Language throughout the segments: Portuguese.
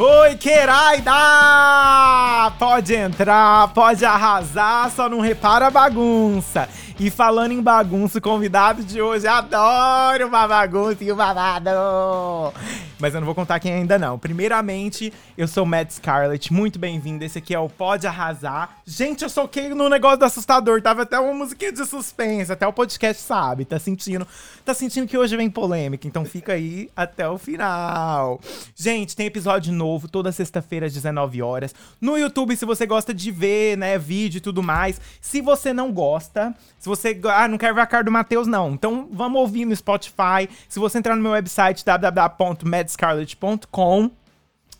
Oi, Queraida! Pode entrar, pode arrasar, só não repara a bagunça. E falando em bagunça, o convidado de hoje adora uma bagunça e um babado. Mas eu não vou contar quem ainda não. Primeiramente, eu sou o Matt Scarlett, muito bem-vindo. Esse aqui é o Pode Arrasar. Gente, eu soquei no negócio do assustador, tava até uma musiquinha de suspense, até o podcast sabe. Tá sentindo, tá sentindo que hoje vem polêmica, então fica aí até o final. Gente, tem episódio novo toda sexta-feira às 19 horas no YouTube, se você gosta de ver, né, vídeo e tudo mais. Se você não gosta, se você ah, não quer ver a cara do Matheus não, então vamos ouvir no Spotify. Se você entrar no meu website www.madscarlet.com,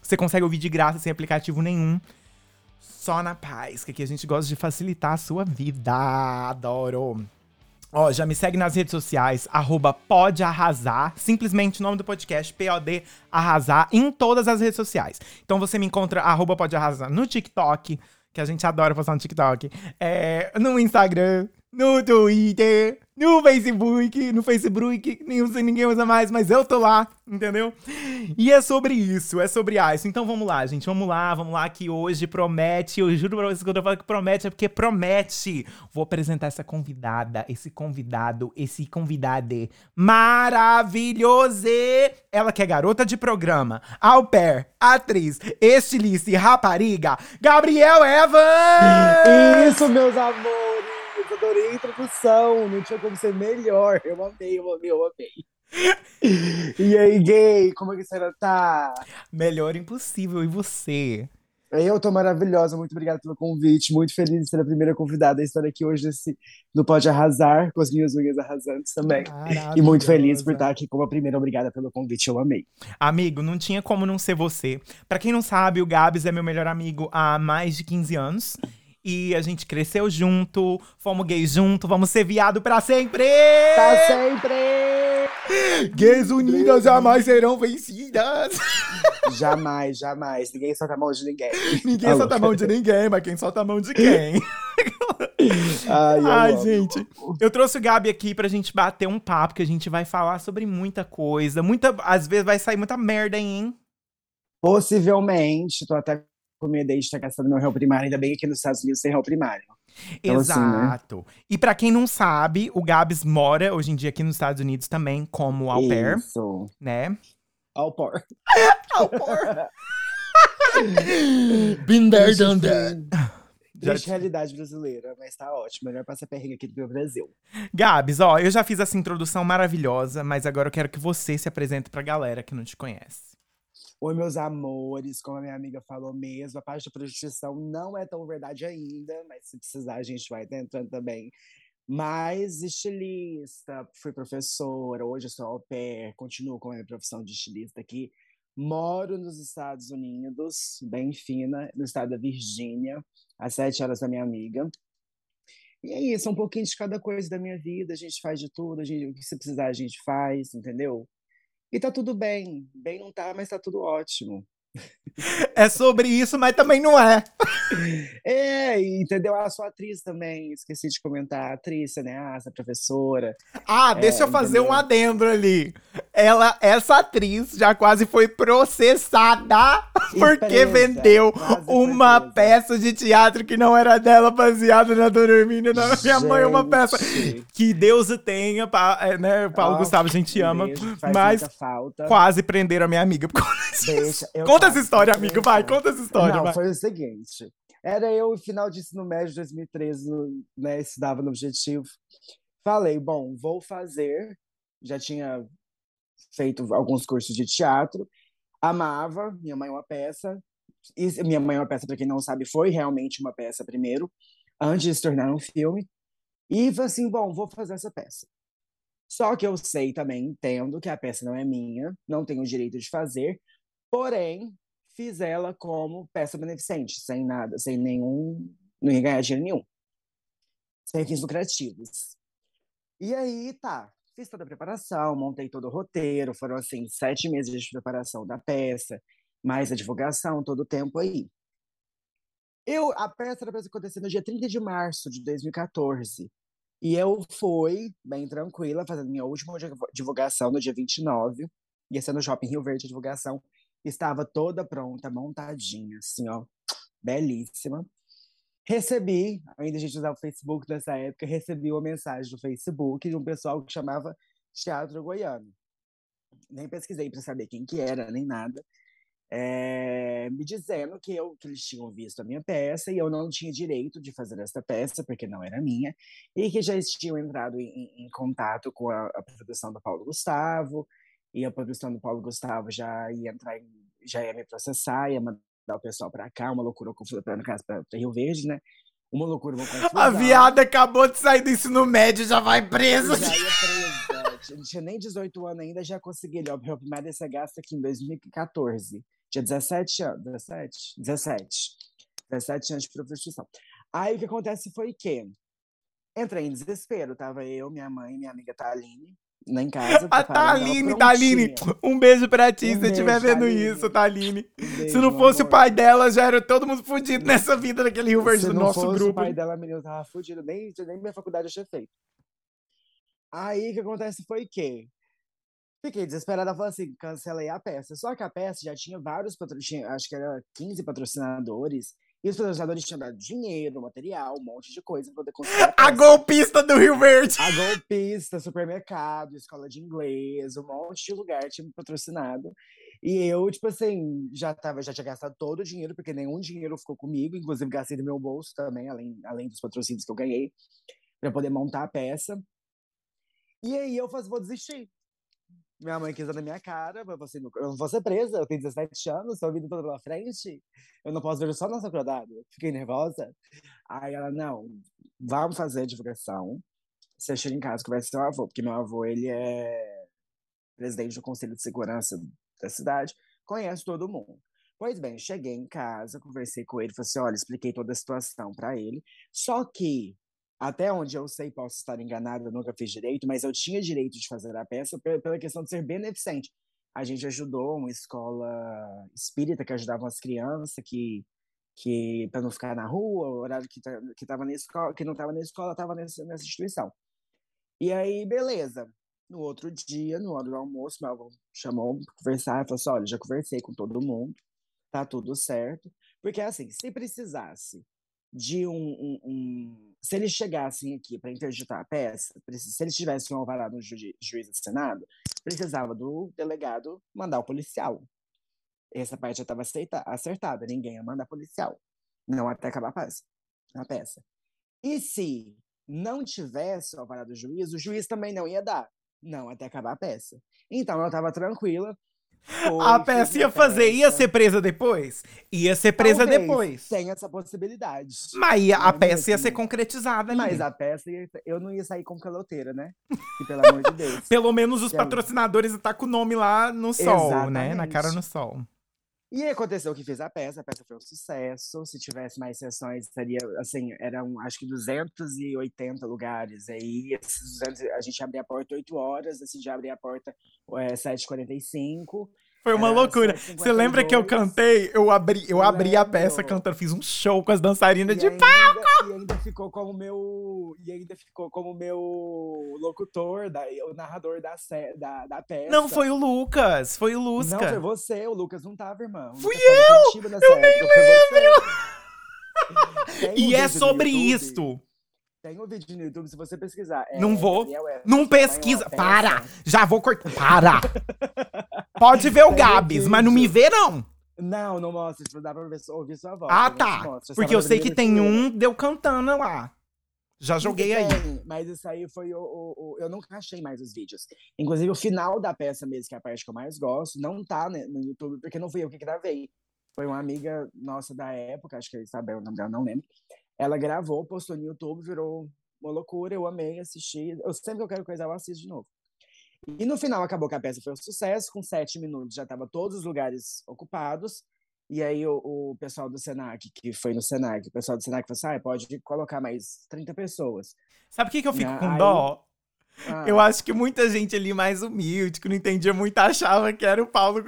você consegue ouvir de graça sem aplicativo nenhum. Só na paz, que aqui a gente gosta de facilitar a sua vida. Adoro. Ó, já me segue nas redes sociais, arroba pode arrasar, simplesmente o nome do podcast, POD arrasar, em todas as redes sociais. Então você me encontra, arroba pode arrasar, no TikTok, que a gente adora postar no TikTok, é, no Instagram, no Twitter, no Facebook, no Facebook, ninguém usa mais, mas eu tô lá, entendeu? E é sobre isso, é sobre isso. Então vamos lá, gente, vamos lá, vamos lá, que hoje promete, eu juro pra vocês que eu falo que promete é porque promete. Vou apresentar essa convidada, esse convidado, esse convidade maravilhoso. Ela que é garota de programa, au pair, atriz, estilista e rapariga, Gabriel Evans! Isso, meus amores! Adorei a introdução, não tinha como ser melhor. Eu amei, eu amei, eu amei. E aí, gay, como é que você tá? Melhor impossível, e você? Eu tô maravilhosa, muito obrigada pelo convite, muito feliz de ser a primeira convidada a estar aqui hoje nesse, no Pode Arrasar, com as minhas unhas arrasantes também. E muito feliz por estar aqui como a primeira, obrigada pelo convite, eu amei. Amigo, não tinha como não ser você. Para quem não sabe, o Gabs é meu melhor amigo há mais de 15 anos e a gente cresceu junto, fomos gays junto, vamos ser viado pra sempre! Pra sempre! Gays unidas jamais serão vencidas! Jamais, jamais. Ninguém solta a mão de ninguém. Ninguém solta a mão de ninguém, mas quem solta a mão de quem? Ai, Ai gente. Eu trouxe o Gabi aqui pra gente bater um papo, que a gente vai falar sobre muita coisa. Muita, às vezes vai sair muita merda, hein? Possivelmente, tô até com medo de estar gastando meu réu primário, ainda bem que aqui nos Estados Unidos tem réu primário. Então, Exato. Assim, né? E para quem não sabe, o Gabs mora hoje em dia aqui nos Estados Unidos também como au pair. Isso. Né? Au pair. au pair. Been there, done that. Triste realidade brasileira, mas tá ótimo. Melhor passar perrengue aqui do meu Brasil. Gabs, ó, eu já fiz essa introdução maravilhosa, mas agora eu quero que você se apresente pra galera que não te conhece. Oi, meus amores, como a minha amiga falou mesmo, a parte da prostituição não é tão verdade ainda, mas se precisar a gente vai tentando também. Mas estilista, fui professora, hoje sou au pair, continuo com a minha profissão de estilista aqui. Moro nos Estados Unidos, bem fina, no estado da Virgínia, às sete horas da minha amiga. E é isso, um pouquinho de cada coisa da minha vida, a gente faz de tudo, a gente, o que se precisar a gente faz, entendeu? E tá tudo bem. Bem não tá, mas tá tudo ótimo. É sobre isso, mas também não é. É, entendeu? A sua atriz também, esqueci de comentar, atriz, né? essa professora. Ah, deixa é, eu fazer entendeu? um adendo ali. Ela, essa atriz já quase foi processada porque vendeu uma peça de teatro que não era dela, baseada na Dormina da minha mãe, uma peça que Deus tenha, pra, é, né, Paulo oh, Gustavo, a gente ama, mas quase prenderam a minha amiga. Deixa, Conta essa história, amigo, vai, conta essa história. Não, vai. foi o seguinte. Era eu, final de ensino médio de 2013, né, estudava no Objetivo. Falei, bom, vou fazer. Já tinha feito alguns cursos de teatro. Amava, minha mãe é uma peça. E minha mãe é uma peça, para quem não sabe, foi realmente uma peça primeiro, antes de se tornar um filme. E falei assim, bom, vou fazer essa peça. Só que eu sei também, entendo que a peça não é minha, não tenho o direito de fazer, porém, fiz ela como peça beneficente, sem nada, sem nenhum. não ia ganhar dinheiro nenhum. Sem fins lucrativos. E aí, tá. Fiz toda a preparação, montei todo o roteiro, foram assim, sete meses de preparação da peça, mais a divulgação, todo o tempo aí. Eu, a peça era para acontecer no dia 30 de março de 2014. E eu fui, bem tranquila, fazendo minha última divulgação no dia 29. Ia ser no Shopping Rio Verde a divulgação. Estava toda pronta, montadinha, assim, ó, belíssima. Recebi, ainda a gente usava o Facebook nessa época, recebi uma mensagem do Facebook de um pessoal que chamava Teatro Goiano. Nem pesquisei para saber quem que era, nem nada. É, me dizendo que, eu, que eles tinham visto a minha peça e eu não tinha direito de fazer essa peça, porque não era minha, e que já tinham entrado em, em contato com a, a, produção do Paulo Gustavo, e a produção do Paulo Gustavo já ia entrar em, já ia me processar, ia mandar o pessoal para cá, uma loucura para no caso para Rio Verde, né? Uma loucura, uma confusão. A viada acabou de sair do ensino médio, já vai presa. Já ia presa. Não tinha nem 18 anos ainda, já consegui. Ele, ó, primeiro esse gasto aqui em 2014. Tinha 17 anos. 17? 17. 17 anos de prostituição. Aí o que acontece foi que entrei em desespero. Tava eu, minha mãe, minha amiga Taline lá em casa. A Taline, Taline, um beijo pra ti, um se estiver vendo isso, Taline. Um se não fosse amor. o pai dela, já era todo mundo fudido nessa vida daquele Rio Verde do nosso grupo. Se não fosse o pai dela, menino, tava fudido, nem, nem minha faculdade eu tinha feito. Aí o que acontece foi que fiquei desesperada, falei assim, cancelei a peça. Só que a peça já tinha vários patrocinadores, acho que era 15 patrocinadores. E os patrocinadores tinham dado dinheiro, material, um monte de coisa pra poder conseguir. A, a golpista do Rio Verde! A golpista, supermercado, escola de inglês, um monte de lugar tinha me patrocinado. E eu, tipo assim, já, tava, já tinha gastado todo o dinheiro, porque nenhum dinheiro ficou comigo, inclusive gastei do meu bolso também, além, além dos patrocínios que eu ganhei, para poder montar a peça. E aí eu falei, vou desistir. Minha mãe quis na minha cara, mas assim, eu não vou ser presa, eu tenho 17 anos, sou vida toda pela frente, eu não posso ver só nossa acordada. Fiquei nervosa. Aí ela, não, vamos fazer a divulgação. Você chega em casa, conversa com seu avô, porque meu avô, ele é presidente do Conselho de Segurança da cidade, conhece todo mundo. Pois bem, cheguei em casa, conversei com ele, falei assim, olha, expliquei toda a situação para ele. Só que até onde eu sei, posso estar enganado, eu nunca fiz direito, mas eu tinha direito de fazer a peça pela questão de ser beneficente. A gente ajudou uma escola espírita que ajudava as crianças que que para não ficar na rua, o horário que tá, que tava na escola, que não estava na escola, estava nessa, nessa instituição. E aí, beleza. No outro dia, no hora do almoço, meu avô chamou para conversar e falou assim: olha, já conversei com todo mundo, tá tudo certo. Porque assim, se precisasse de um, um, um, se eles chegassem aqui para interditar a peça, se eles tivessem um alvará no ju juiz do Senado, precisava do delegado mandar o policial. Essa parte já estava acertada, ninguém ia mandar policial. Não até acabar a peça. A peça. E se não tivesse o alvará do juiz, o juiz também não ia dar. Não, até acabar a peça. Então eu estava tranquila, a peça ia fazer, ia ser presa depois? Ia ser presa Talvez depois. Tem essa possibilidade. Mas ia, a peça ia ser concretizada ali. Mas a peça, ia, eu não ia sair como caloteira, né? E, pelo amor de Deus. Pelo menos os patrocinadores tá com o nome lá no sol, Exatamente. né? Na cara no sol. E aconteceu que fez a peça, a peça foi um sucesso. Se tivesse mais sessões, seria, assim, eram acho que 280 lugares. Aí, esses 200, a gente abria a porta 8 horas, assim, já abria a porta é, 7h45. Foi uma loucura. Você lembra que eu cantei? Eu abri, eu abri a peça cantando, fiz um show com as dançarinas e de ainda, palco. E ainda ficou como meu. E ainda ficou como meu locutor, da, o narrador da, da, da peça. Não, foi o Lucas. Foi o Lucas. Não, foi você. O Lucas não tava, irmão. Fui eu! Eu nem lembro! e é sobre isto. Tem um vídeo no YouTube, se você pesquisar. É, não vou. não pesquisa. Para! Já vou cortar. Para! Pode ver o Gabs, mas não me vê, não. Não, não mostra. Não dá pra ver, ouvir sua voz. Ah, tá. Porque eu sei que tem um deu cantando lá. Já joguei aí. Mas isso aí foi o, o, o, Eu nunca achei mais os vídeos. Inclusive, o final da peça mesmo, que é a parte que eu mais gosto, não tá né, no YouTube, porque não fui eu que gravei. Foi uma amiga nossa da época, acho que é Isabel, o nome dela, não lembro. Ela gravou, postou no YouTube, virou uma loucura. Eu amei assistir. Eu sempre que eu quero coisa, eu assisto de novo. E no final acabou que a peça foi um sucesso, com sete minutos já estava todos os lugares ocupados. E aí o, o, pessoal do Senac, que foi no Senac, o pessoal do Senac falou assim, ah, pode colocar mais 30 pessoas. Sabe o que, que eu fico com aí, dó? Ah, eu acho que muita gente ali mais humilde, que não entendia muito, achava que era o Paulo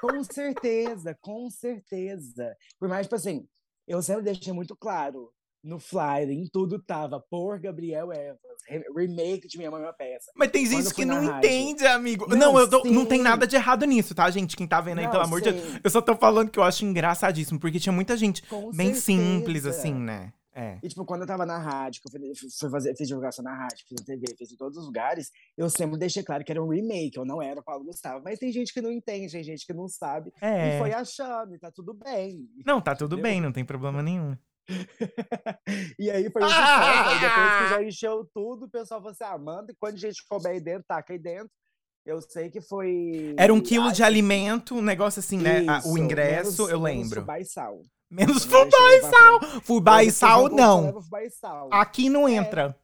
Com certeza, com certeza. Por mais, tipo assim, eu sempre deixei muito claro, no flyer, em tudo tava por Gabriel Evans, re- remake de Minha Mãe é uma Peça. Mas tem gente que não rádio. entende, amigo. Não, Não, eu tô- não tem sim. nada de errado nisso, tá, gente? Quem tá vendo aí, Não, pelo amor de Deus. sim. Eu só tô falando que eu acho engraçadíssimo, porque tinha muita gente Com bem certeza. simples, assim, né? É. E, tipo, quando eu tava na rádio, que eu fui- fazer, fiz divulgação na rádio, fiz na TV, fiz em todos os lugares, eu sempre deixei claro que era um remake, eu não era o Paulo Gustavo. Mas tem gente que não entende, tem gente que não sabe. É. E foi achando, e tá tudo bem. Não, tá tudo Entendeu? bem, não tem problema nenhum. E aí foi um sucesso. Aí depois que já encheu tudo, o pessoal falou assim: ah, manda, e quando a gente couber aí dentro, taca aí dentro. Eu sei que foi. Era um quilo de alimento, um negócio assim, né? Ah, o ingresso, menos- eu menos lembro. e sal. Menos fubá e sal. Fubá e sal, não. Aqui não É. entra.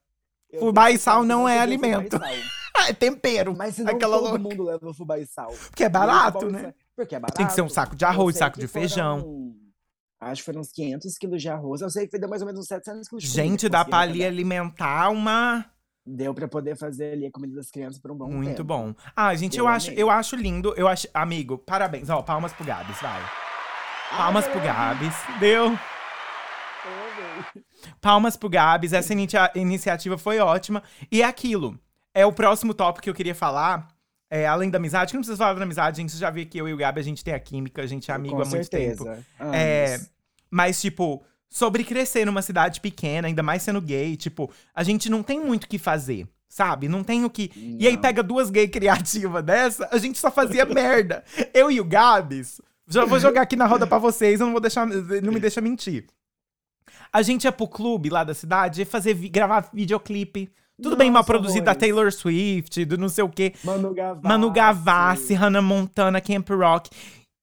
Eu fubá e sal não é alimento. É tempero. Mas se não Aquela todo louca. mundo leva fubá e sal. Porque é barato, né? sal- Porque é barato. Tem que ser um saco de arroz, saco de feijão. foram- Acho que foram uns 500 quilos de arroz. Eu sei que deu mais ou menos uns 700 quilos de Gente, dá pra ali alimentar uma. Deu pra poder fazer ali a comida das crianças por um bom Muito tempo. bom. Ah, gente, eu, Eu acho, eu acho lindo. Eu acho. Amigo, parabéns. Ó, palmas pro Gabs, vai. Palmas pro Gabs. Deu. Palmas pro Gabs. Essa inicia- iniciativa foi ótima. E é aquilo. É o próximo tópico que eu queria falar. É, além da amizade, que não precisa falar da amizade, gente. Você já vê que eu e o Gabi, a gente tem a química, a gente é amigo Com há muito tempo. certeza. É, mas, tipo, sobre crescer numa cidade pequena, ainda mais sendo gay, tipo, a gente não tem muito o que fazer, sabe? Não tem o que. E aí Não. pega duas gay criativas dessa, a gente só fazia merda. Eu e o Gabs, já vou jogar aqui na roda pra vocês, eu não vou deixar. Não me deixa mentir. A gente ia pro clube lá da cidade fazer gravar videoclipe. Tudo bem mal Nossa, produzido da. Taylor Swift, do não sei o quê. Manu Gavassi. Manu Gavassi, Hannah Montana, Camp Rock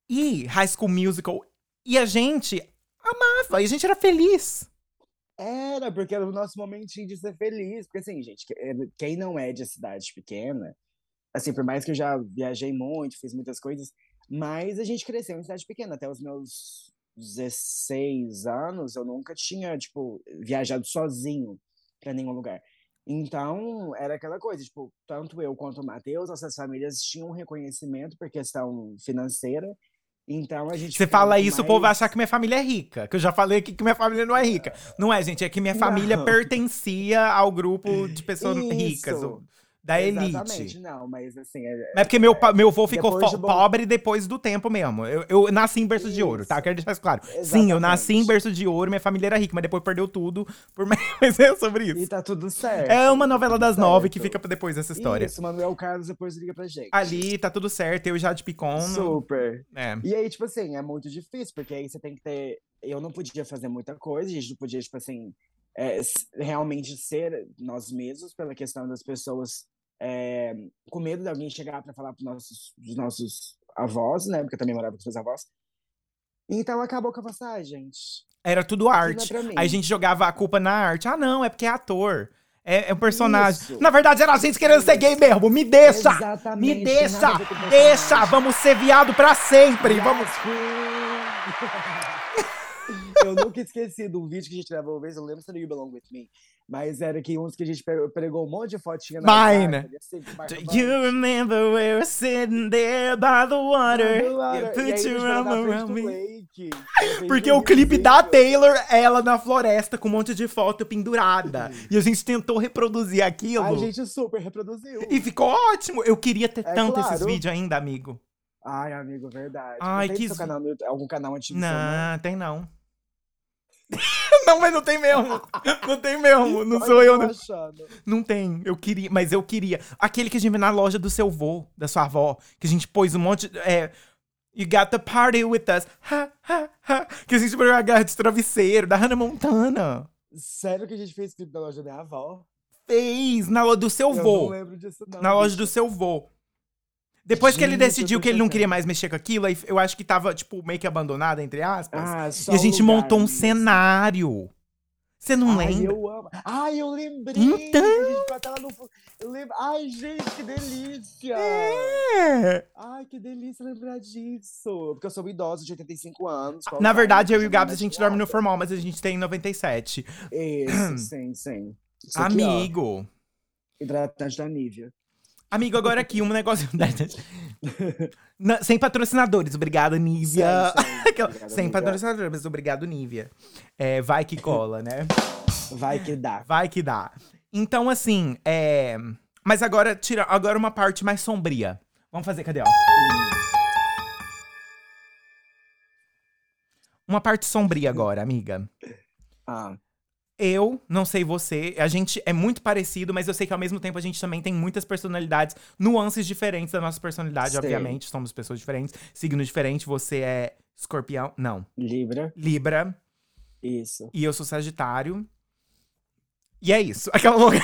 e High School Musical. E a gente amava, e a gente era feliz. Era, porque era o nosso momentinho de ser feliz. Porque, assim, gente, é, quem não é de cidade pequena, assim, por mais que eu já viajei muito, fiz muitas coisas, mas a gente cresceu em cidade pequena. Até os meus 16 anos, eu nunca tinha, tipo, viajado sozinho pra nenhum lugar. Então, era aquela coisa, tipo, tanto eu quanto o Matheus, nossas famílias tinham um reconhecimento por questão financeira. Então, a gente Você fala isso, o povo vai mais- achar que minha família é rica. Que eu já falei aqui que minha família não é rica. Não é, gente, é que minha família Não. pertencia ao grupo de pessoas ricas, Isso. o- da Exatamente, elite. não, mas assim, é, Mas é porque meu, pa- meu avô ficou Depois de bom- pobre depois do tempo mesmo. Eu, eu nasci em berço de ouro, tá? Isso. Quero deixar isso claro. Sim, eu nasci em Exatamente. berço de ouro, minha família era rica, mas depois perdeu tudo. Por... Mas é sobre E isso. tá tudo certo. É uma novela das Tudo nove que certo. fica depois dessa história. Isso, Manuel Carlos depois liga pra gente. Ali tá tudo certo, eu já de Picon. Super. É. E aí, tipo assim, é muito difícil, porque aí você tem que ter. Eu não podia fazer muita coisa, a gente não podia, tipo assim, é, realmente ser nós mesmos, pela questão das pessoas é, com medo de alguém chegar pra falar pros nossos, dos nossos avós, né? Porque eu também morava com os meus avós. Então acabou assim, ah, gente. Era tudo isso é arte. mim. Aí a gente jogava a culpa na arte. Ah, não, é porque é ator. É, é um personagem. Isso. Na verdade, era a gente querendo ser gay mesmo. Me deixa! Exatamente, Me deixa! a com Deixa! Vamos ser viado pra sempre! Yes, Vamos. eu nunca esqueci um vídeo que a gente gravou uma vez, eu lembro se era You Belong With Me, mas era que uns que a gente pe- pregou um monte de fotinha na Mine. assim, marca Do branca. you remember we were sitting there by the water? You put your arm around me. lake, Porque o clipe da. Taylor, é ela na floresta com um monte de foto pendurada. E a gente tentou reproduzir aquilo. A gente super reproduziu. E ficou ótimo. Eu queria ter É tanto esses claro. vídeos ainda, amigo. Ai, amigo, verdade. Ai, não tem que canal algum canal antigo Não, tem não. não, mas não tem mesmo. Não tem mesmo. Não sou eu. Não, não tem. Eu queria, mas eu queria. Aquele que a gente viu na loja do seu vô, da sua avó, que a gente pôs um monte. É, you got the party with us. Ha, ha, ha. Que a gente pôs uma garra de travesseiro, da Hannah Montana. Sério que a gente fez clipe na loja da minha avó? Fez na loja do seu Eu não lembro disso, não. Na loja do seu vô. Depois que ele Gente, decidiu que ele não queria mais mexer com aquilo, aí eu acho que tava, tipo, meio que abandonado, entre aspas. Ah, só e a gente lugar montou um mesmo. cenário. Você não Ai, lembra? eu amo. Ai, eu lembrei. Então. gente no. Eu lembro. Ai, gente, que delícia. É. Ai, que delícia lembrar disso. Porque eu sou idosa de 85 anos. Na verdade, eu e o Gabs, a gente dorme no nada. formal, mas a gente tem 97. Isso, sim, sim. Isso aqui, Amigo. hidratante da Nivea. Amigo, agora aqui, um negócio. Na- sem patrocinadores, obrigado, Nívia. Sem, sem. Aquela- Obrigado, sem Nívia. patrocinadores, obrigado, Nívia. É, vai que cola, né? Vai que dá. Vai que dá. Então, assim, é. Mas agora, tira agora uma parte mais sombria. Vamos fazer, cadê, ó? Uma parte sombria agora, amiga. Ah, Eu, não sei você, a gente é muito parecido, mas eu sei que ao mesmo tempo a gente também tem muitas personalidades, nuances diferentes da nossa personalidade, Sei. obviamente. Somos pessoas diferentes, signo diferente. Você é escorpião? Não. Libra, Libra. isso. E eu sou Sagitário. E é isso. Aquela louca.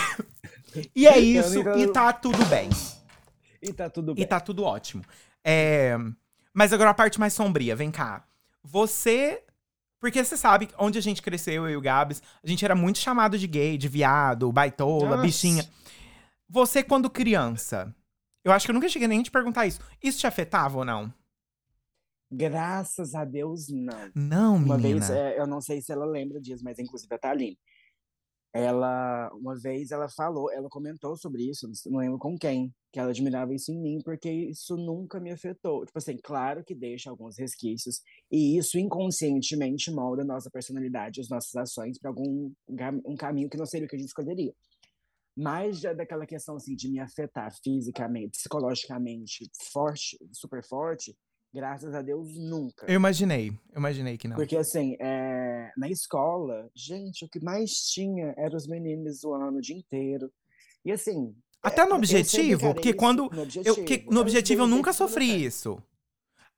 E é Eu isso. não- E tá tudo bem. E tá tudo bem. E tá tudo ótimo. É, Mas agora a parte mais sombria, vem cá. Você. Porque você sabe, onde a gente cresceu, eu e o Gabs, a gente era muito chamado de gay, de viado, baitola, Nossa. bichinha. Você, quando criança, eu acho que eu nunca cheguei nem a te perguntar isso. Isso te afetava ou não? Graças a Deus, não. Não, Uma menina. vez, é, eu não sei se ela lembra disso, mas inclusive a Thaline. Ela, uma vez ela falou, ela comentou sobre isso, não lembro com quem, que ela admirava isso em mim, porque isso nunca me afetou. Tipo assim, claro que deixa alguns resquícios, e isso inconscientemente molda a nossa personalidade, as nossas ações para algum um caminho que não seria o que a gente escolheria. Mas já daquela questão assim de me afetar fisicamente, psicologicamente, forte, super forte, graças a Deus nunca. Eu imaginei. Eu imaginei que não. Porque, assim, é, na escola, gente, o que mais tinha eram os meninos zoando o dia inteiro. E, assim. Até no sempre objetivo, porque quando. No objetivo, Eu, que, no objetivo eu nunca sofri isso.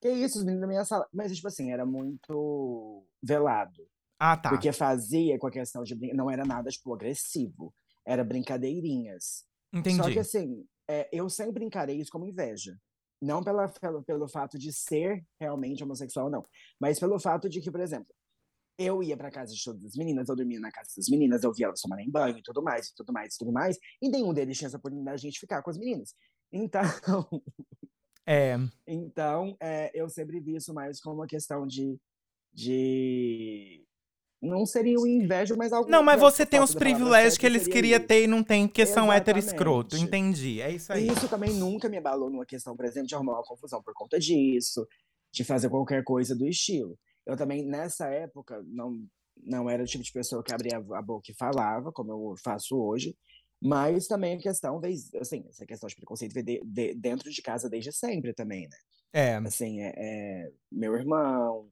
Que isso, os meninos da minha sala. Mas, tipo assim, era muito velado. Ah, tá. Porque fazia com a questão de. Não era nada, tipo, agressivo. Era brincadeirinhas. Entendi. Só que, assim, é, eu sempre encarei isso como inveja. Não pela, pelo, pelo fato de ser realmente homossexual, não. Mas pelo fato de que, por exemplo, eu ia pra casa de todas as meninas, eu dormia na casa das meninas, eu via elas tomarem banho e tudo mais, e tudo mais, e tudo mais. E nenhum deles tinha essa oportunidade de a gente ficar com as meninas. Então, É. então é, eu sempre vi isso mais como uma questão de. de... Não seria o inveja, mas algo. Não, mas você tem os privilégios que eles queriam ter e não tem, porque são hétero escroto. Entendi. É isso aí. E isso também nunca me abalou numa questão, por exemplo, de arrumar uma confusão por conta disso, de fazer qualquer coisa do estilo. Eu também, nessa época, não, não era o tipo de pessoa que abria a boca e falava, como eu faço hoje, mas também a questão, assim, essa questão de preconceito de- de- dentro de casa desde sempre também, né? É. Assim, é, é, meu irmão,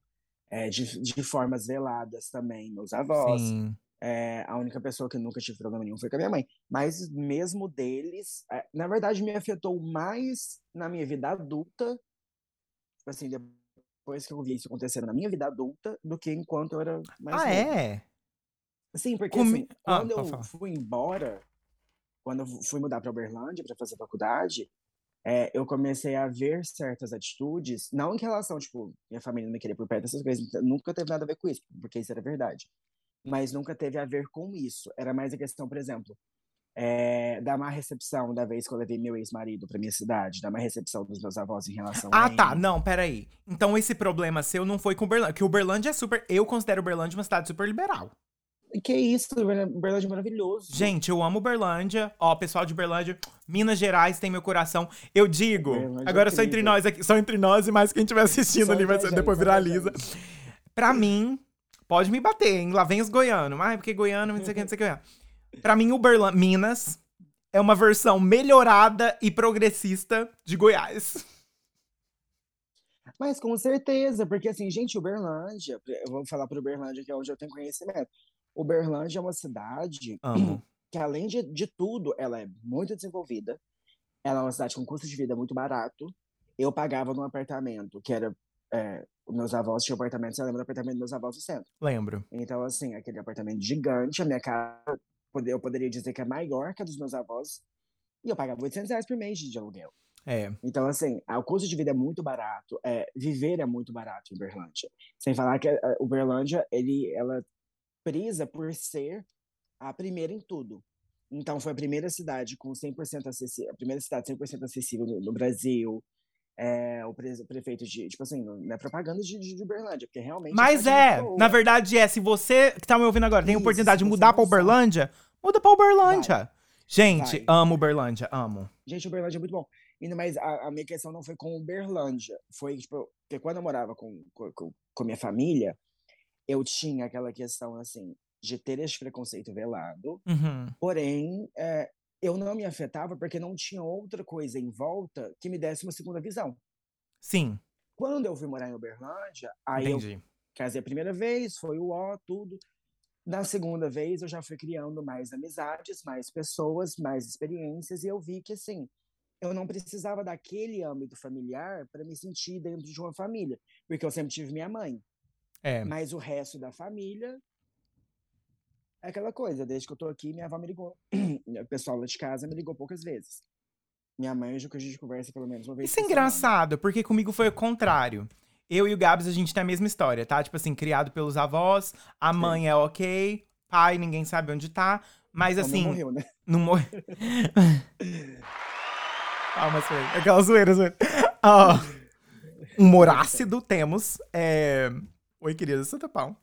é, de, de formas veladas também, meus avós. Sim. É, a única pessoa que nunca tive problema nenhum foi com a minha mãe. Mas mesmo deles, é, na verdade, me afetou mais na minha vida adulta, tipo assim, depois que eu vi isso acontecendo na minha vida adulta, do que enquanto eu era mais Ah, novo. é? Sim, porque Comi- assim, Ah, quando eu falar. fui embora, quando eu fui mudar para Uberlândia para fazer faculdade, é, eu comecei a ver certas atitudes, não em relação, tipo, minha família não me queria por perto, essas coisas, nunca teve nada a ver com isso, porque isso era verdade. Mas nunca teve a ver com isso. Era mais a questão, por exemplo, é, da má recepção da vez que eu levei meu ex-marido para minha cidade, da má recepção dos meus avós em relação a Ah, tá. Não, peraí. Então esse problema seu não foi com Uberlândia. Porque Uberlândia é super. Eu considero Uberlândia uma cidade super liberal. Que isso, Uberlândia é maravilhoso. Gente, eu amo Uberlândia. Ó, pessoal de Uberlândia, Minas Gerais tem meu coração. Eu digo, Uberlândia é agora só entre nós aqui, só entre nós e mais quem estiver assistindo Só ali, vai depois viraliza. Pra mim, pode me bater, hein? Lá vem os goianos. Ah, porque goiano, não sei o que, não sei o que. Pra mim, Uberlândia, Minas é uma versão melhorada e progressista de Goiás. Mas com certeza, porque assim, gente, Uberlândia, eu vou falar para Uberlândia, que é onde eu tenho conhecimento. Uberlândia é uma cidade Amo. que, além de, de tudo, ela é muito desenvolvida. Ela é uma cidade com custo de vida muito barato. Eu pagava num apartamento que era. é, os meus avós tinham apartamento, você lembra do apartamento dos meus avós no centro? Lembro. Então, assim, aquele apartamento gigante, a minha casa, eu poderia dizer que é maior que a dos meus avós. E eu pagava 800 reais por mês de aluguel. É. Então, assim, o custo de vida é muito barato, é, viver é muito barato em Uberlândia. Sem falar que a Uberlândia, ele, ela prisa por ser a primeira em tudo. Então, foi a primeira cidade com 100% acessível, a primeira cidade 100% acessível no, no Brasil. É, o, pre- o prefeito de, tipo assim, não é propaganda de, de, de Uberlândia, porque realmente... Mas é, na verdade é, se você que tá me ouvindo agora tem oportunidade de mudar pra. Uberlândia, muda pra Uberlândia. Gente, Vai. amo Uberlândia, amo. Gente, Uberlândia é muito bom. Menina, mas a, a minha questão não foi com Uberlândia. Foi, tipo, porque quando eu morava com, com, com com minha família, eu tinha aquela questão, assim, de ter esse preconceito velado. Uhum. Porém, é, eu não me afetava porque não tinha outra coisa em volta que me desse uma segunda visão. Sim, Quando eu fui morar em Uberlândia, aí eu entendi. casei a primeira vez, foi o ó, tudo. Na segunda vez, eu já fui criando mais amizades, mais pessoas, mais experiências, e eu vi que, assim, eu não precisava daquele âmbito familiar para me sentir dentro de uma família, porque eu sempre tive minha mãe. É. Mas o resto da família é aquela coisa, desde que eu tô aqui, minha avó me ligou. O pessoal lá de casa me ligou poucas vezes. Minha mãe, hoje que a gente conversa pelo menos uma vez Isso é semana. engraçado, porque comigo foi o contrário. Eu e o Gabs, a gente tem a mesma história, tá? Tipo assim, criado pelos avós, a mãe é ok, pai, ninguém sabe onde tá. Mas Então, não assim, morreu, né? não morre. Palmas pra ele. Aquela zoeira, zoeira. Ó, humor ácido temos. É... Oi, querida, Santa Pau.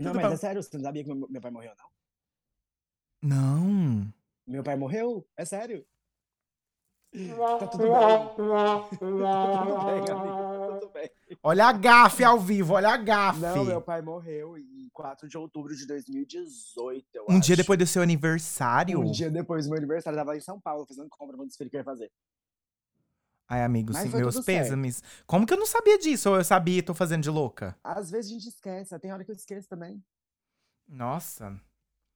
Não, mas bom? é sério, você não sabia que meu, pai morreu, não? Não. Meu pai morreu? É sério? Tá tudo bem. tá tudo bem, amiga. Tá tudo bem. Olha a gafe ao vivo, olha a gafe. Não, meu pai morreu em 4 de outubro de 2018, eu Um acho. dia depois do seu aniversário. Um dia depois do meu aniversário, eu tava em São Paulo fazendo compra no desfile que eu ia fazer. Ai, amigo, Mas sim, meus tudo certo. pêsames. Como que eu não sabia disso? Ou eu sabia e tô fazendo de louca? Às vezes a gente esquece, tem hora que eu esqueço também. Nossa.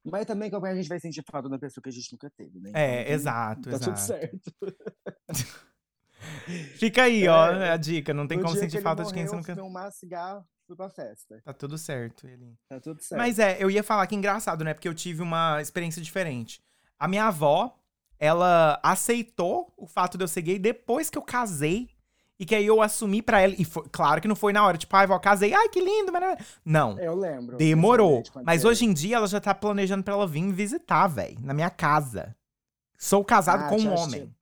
Mas também que a gente vai sentir falta da pessoa que a gente nunca teve, né? É, Então, exato, Tá tudo exato. certo. Fica aí, ó, É. a dica. Não tem como sentir falta de quem você morreu, nunca. um de cigarro, fui pra festa. Tá tudo certo. Ele... Tá tudo certo. Mas é, eu ia falar que engraçado, né? Porque eu tive uma experiência diferente. A minha avó, ela aceitou o fato de eu ser gay depois que eu casei. E que aí eu assumi pra ela. E foi, claro que não foi na hora, tipo, ai, vó, casei, ai, que lindo, maravilha. Não. Eu lembro. Demorou. Mas hoje em dia ela já tá planejando pra ela vir me visitar, velho, na minha casa. Sou casado Ah, com um homem.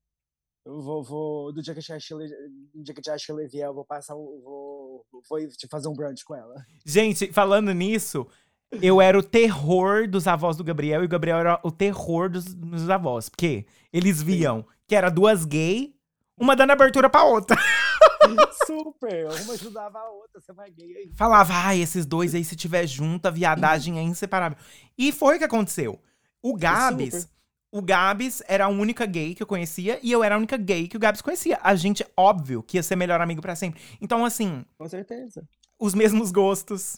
Eu vou, vou. Do dia que a tia Sheila, do dia que a tia Sheila vier, eu vou passar. o- Vou, vou ir te fazer um brunch com ela. Gente, falando nisso, eu era o terror dos avós do Gabriel e o Gabriel era o terror dos, dos avós. Porque eles viam que era duas gay, uma dando abertura pra outra. Super! Uma ajudava a outra, você vai gay aí. Falava, ai, esses dois aí, se tiver junto, a viadagem é inseparável. E foi o que aconteceu. O Gabs, Super. o Gabs era a única gay que eu conhecia e eu era a única gay que o Gabs conhecia. A gente, óbvio, que ia ser melhor amigo pra sempre. Então, assim, Com certeza. os mesmos gostos,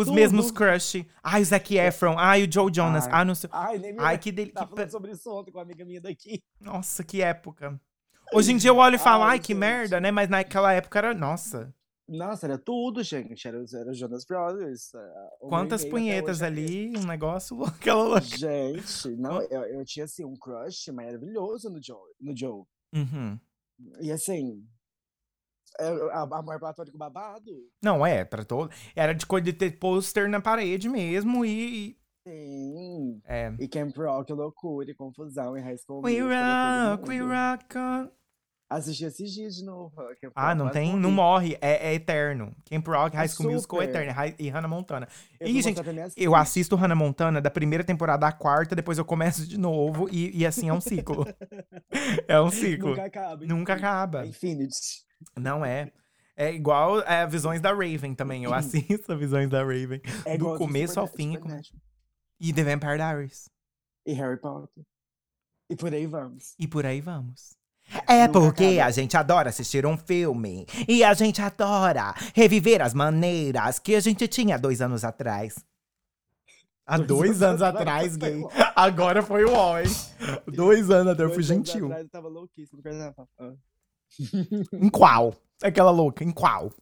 os Tudo. mesmos crush. Ai, o Zac Efron, ai, o Joe Jonas, Ai. ai, não sei. Ai, nem me Ai, que delícia. Tava falando sobre isso ontem com uma amiga minha daqui. Nossa, que época. Hoje em dia eu olho e falo, ai, Ai, que merda, né? Mas naquela época era, nossa, Nossa, era tudo, gente. Era, era Jonas Brothers. ah, uma quantas punhetas é ali, um negócio aquela louca. Gente, não, eu, eu tinha assim um crush maravilhoso no Joe. No Joe. Uhum. E assim, é, amor platônico babado. Não, é, pra todo. Era de coisa de ter pôster na parede mesmo e. e- Sim. É. E Camp Rock, loucura e confusão e High School We Musical, rock, we rock on. Assisti esses dias de novo. Camp Ah, Rock, não tem, não morre. É, é eterno. Camp Rock, High É School Musical, super. eterno. E Hannah Montana. Eu vou gente, Eu assisto Hannah Montana da primeira temporada à quarta, depois eu começo de novo e, e assim é um ciclo. é um ciclo. Nunca acaba. Nunca enfim. acaba. Infinity. Não é. É igual é, Visões da Raven também. Eu assisto a Visões da Raven. É Do igual começo ao fim. E The Vampire Diaries. E Harry Potter. E por aí vamos. E por aí vamos. É Nunca porque acaba. a gente adora assistir um filme. E a gente adora reviver as maneiras que a gente tinha dois anos atrás. Há dois, Dois anos anos atrás, gay. Agora foi o hein? Dois anos atrás, eu fui gentil. atrás eu tava louquíssimo. Em qual? Aquela louca, em qual?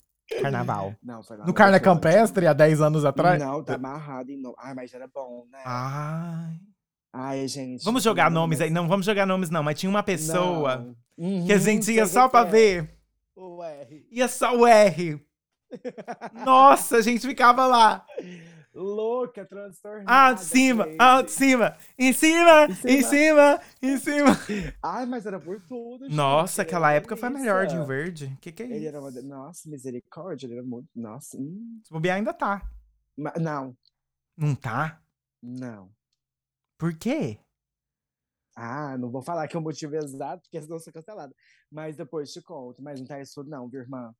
Carnaval. Não, foi lá No Carna Campestre, há 10 anos atrás? Não, tá amarrado em novo. Ai, mas era bom, né? Ai. Ai, gente. Vamos jogar lembro, nomes aí. Não, vamos jogar nomes não, mas tinha uma pessoa Não. que a Uhum, gente ia só pra é. ver. O R. Ia só o R. Nossa, a gente ficava lá. Louca, transtornada. Ah, de cima, gente. ah, de cima, em cima, Em cima, em cima. Ai, mas era por tudo, gente. Nossa, aquela época foi melhor de. Rio Verde. Que que é Ele era uma... isso? Nossa, misericórdia, ele era muito... Nossa, hum. Se bobear ainda tá. Ma- Não, Não tá? não. Por quê? Ah, não vou falar que é o motivo exato, porque senão eu sou cancelada. Mas depois te conto. Mas não tá isso não, viu, irmã?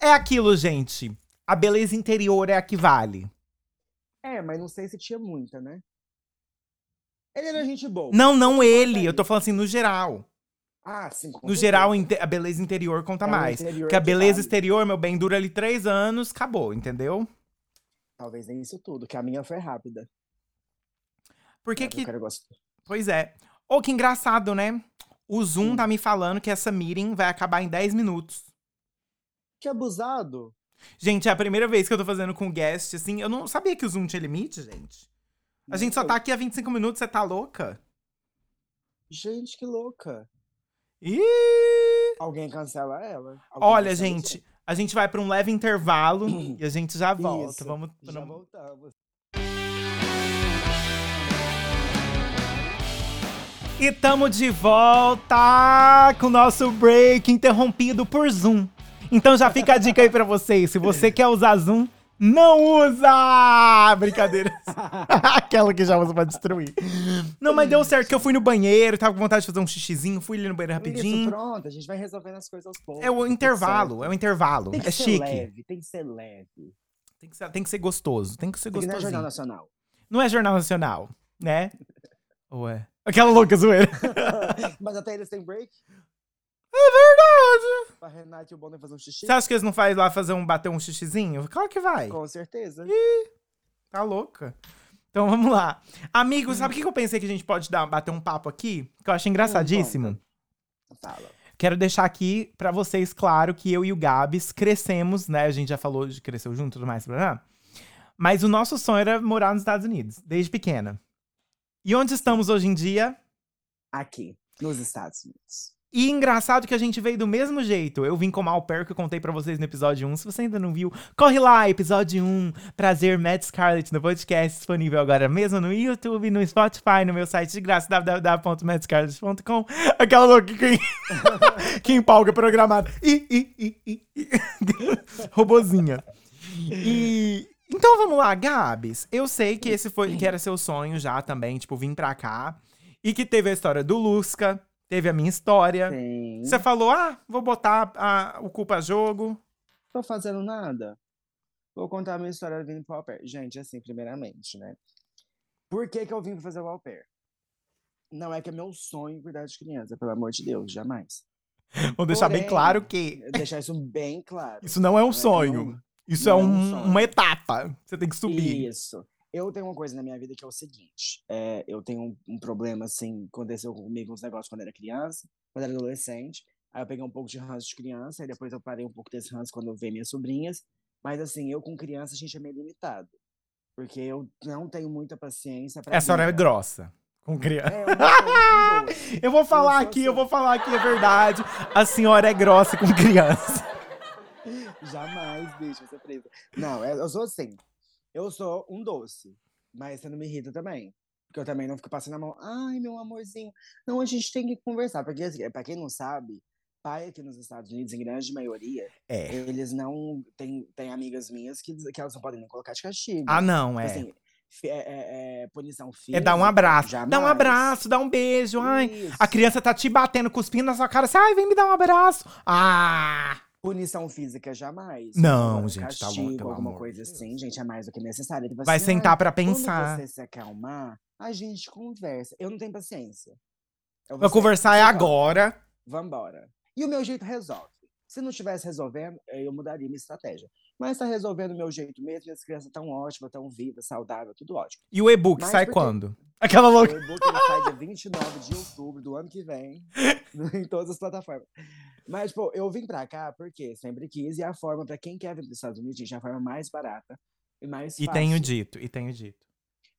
É aquilo, gente. A beleza interior é a que vale. É, mas não sei se tinha muita, né? Ele era gente boa. Não, não ele. Eu tô falando assim, no geral. Ah, sim. No certeza. geral, a beleza interior conta É mais. interior Porque a que beleza vale. exterior, meu bem, dura ali três anos, acabou, entendeu? Talvez nem isso tudo, que a minha foi rápida. Por que É, que... Pois é. Ô, que engraçado, né? O Zoom Hum. tá me falando que essa meeting vai acabar em 10 minutos. Que abusado. Gente, é a primeira vez que eu tô fazendo com guest, assim. Eu não sabia que o Zoom tinha limite, gente. A gente só tá aqui há 25 minutos, você tá louca? Gente, que louca. Ih! Alguém cancela ela. Alguém Olha, cancela gente, a gente vai pra um leve intervalo e a gente já volta. Isso, Vamos. você. Já voltamos. E tamo de volta com o nosso break interrompido por Zoom. Então já fica a dica aí pra vocês. Se você quer usar Zoom, não usa! Brincadeira. Aquela que já usa pra destruir. Não, mas deu certo que eu fui no banheiro, tava com vontade de fazer um xixizinho, fui ali no banheiro Isso, rapidinho. pronto, a gente vai resolvendo as coisas aos poucos. É o intervalo, é o intervalo. Tem que É ser chique. leve, tem que ser leve. Tem que, ser, tem que ser gostoso, tem que ser que não é Jornal. Nacional. Não é Jornal Nacional, né? Ou é? Aquela louca zoeira. Mas até eles têm break É verdade. pra Renato e o Bonner fazer um xixi. Você acha que eles não fazem lá fazer um bater um xixizinho? Claro que vai. Com certeza. Tá louca. Então vamos lá. Amigo, sabe o que que eu pensei que a gente pode dar, bater um papo aqui? Que eu acho engraçadíssimo. Fala. Quero deixar aqui pra vocês claro que eu e o Gabs crescemos, né? A gente já falou de cresceu junto e tudo mais. blá. Mas o nosso sonho era morar nos Estados Unidos, desde pequena. E onde estamos hoje em dia? Aqui, nos Estados Unidos. E engraçado que a gente veio do mesmo jeito. Eu vim como au pair que eu contei pra vocês no episódio 1. Se você ainda não viu, corre lá, episódio 1. Prazer, Matt Scarlett no podcast disponível agora mesmo no YouTube, no Spotify, no meu site de graça, www.mattscarlett.com. Aquela louca que, que empolga programada. Ih, ih, ih, ih. Robozinha. E então vamos lá, Gabs. Eu sei que esse foi que era seu sonho já também, tipo, vir pra cá. E que teve a história do Lusca, teve a minha história. Sim. Você falou, ah, vou botar a- o culpa jogo. Tô fazendo nada. Vou contar a minha história vindo pro au pair. Gente, assim, primeiramente, né? Por que que eu vim fazer o au pair? Não é que é meu sonho cuidar de criança, pelo amor de Deus, jamais. Vou deixar bem Porém, claro que Deixar isso bem claro. isso não é um Não é- sonho. Isso não é, é um um- uma etapa. Você tem que subir. Isso. Eu tenho uma coisa na minha vida que é o seguinte: é, eu tenho um, um problema, assim, aconteceu comigo uns negócios quando era criança, quando era adolescente. Aí eu peguei um pouco de ranço de criança, e depois eu parei um pouco desse ranço quando eu vi minhas sobrinhas. Mas, assim, eu com criança, a gente é meio limitado. Porque eu não tenho muita paciência pra. Essa hora é grossa. Com criança. É, eu. Eu vou falar sou aqui, eu assim. vou falar aqui, é verdade. A senhora é grossa com criança. Jamais, bicho, você presa. Não, eu eu sou assim. Eu sou um doce, mas você não me irrita também. Porque eu também não fico passando a mão. Ai, meu amorzinho. Não, a gente tem que conversar. Porque, assim, pra quem não sabe, pai aqui nos Estados Unidos, em grande maioria, É. eles não. Tem, tem amigas minhas que, que elas não podem nem colocar de castigo. Ah, não, é. Assim, é, é- é punição física. É dar um abraço. Dá um jamais. abraço, dá um beijo. Ai, Isso. a criança tá te batendo, cuspindo na sua cara. Você, ai, vem me dar um abraço. Ah! Punição física jamais. Não, Agora, gente, tá bom, castigo, alguma amor coisa assim, gente, é mais do que necessário. Tipo Vai assim, sentar "Ai, pra pensar. Quando você se acalmar, a gente conversa. Eu não tenho paciência. Eu vou conversar é agora. Vambora. E o meu jeito resolve. Se não estivesse resolvendo, eh, eu mudaria minha estratégia. Mas tá resolvendo o meu jeito mesmo, as crianças tão ótimas, tão vivas, saudáveis, tudo ótimo. E o e-book sai por quê? quando? Aquela O louca. e-book ele sai dia 29 de outubro do ano que vem, em todas as plataformas. Mas, pô, eu vim pra cá porque sempre quis, e a forma, pra quem quer vir pros Estados Unidos, gente, é a forma mais barata e mais E fácil. tenho dito, e tenho dito.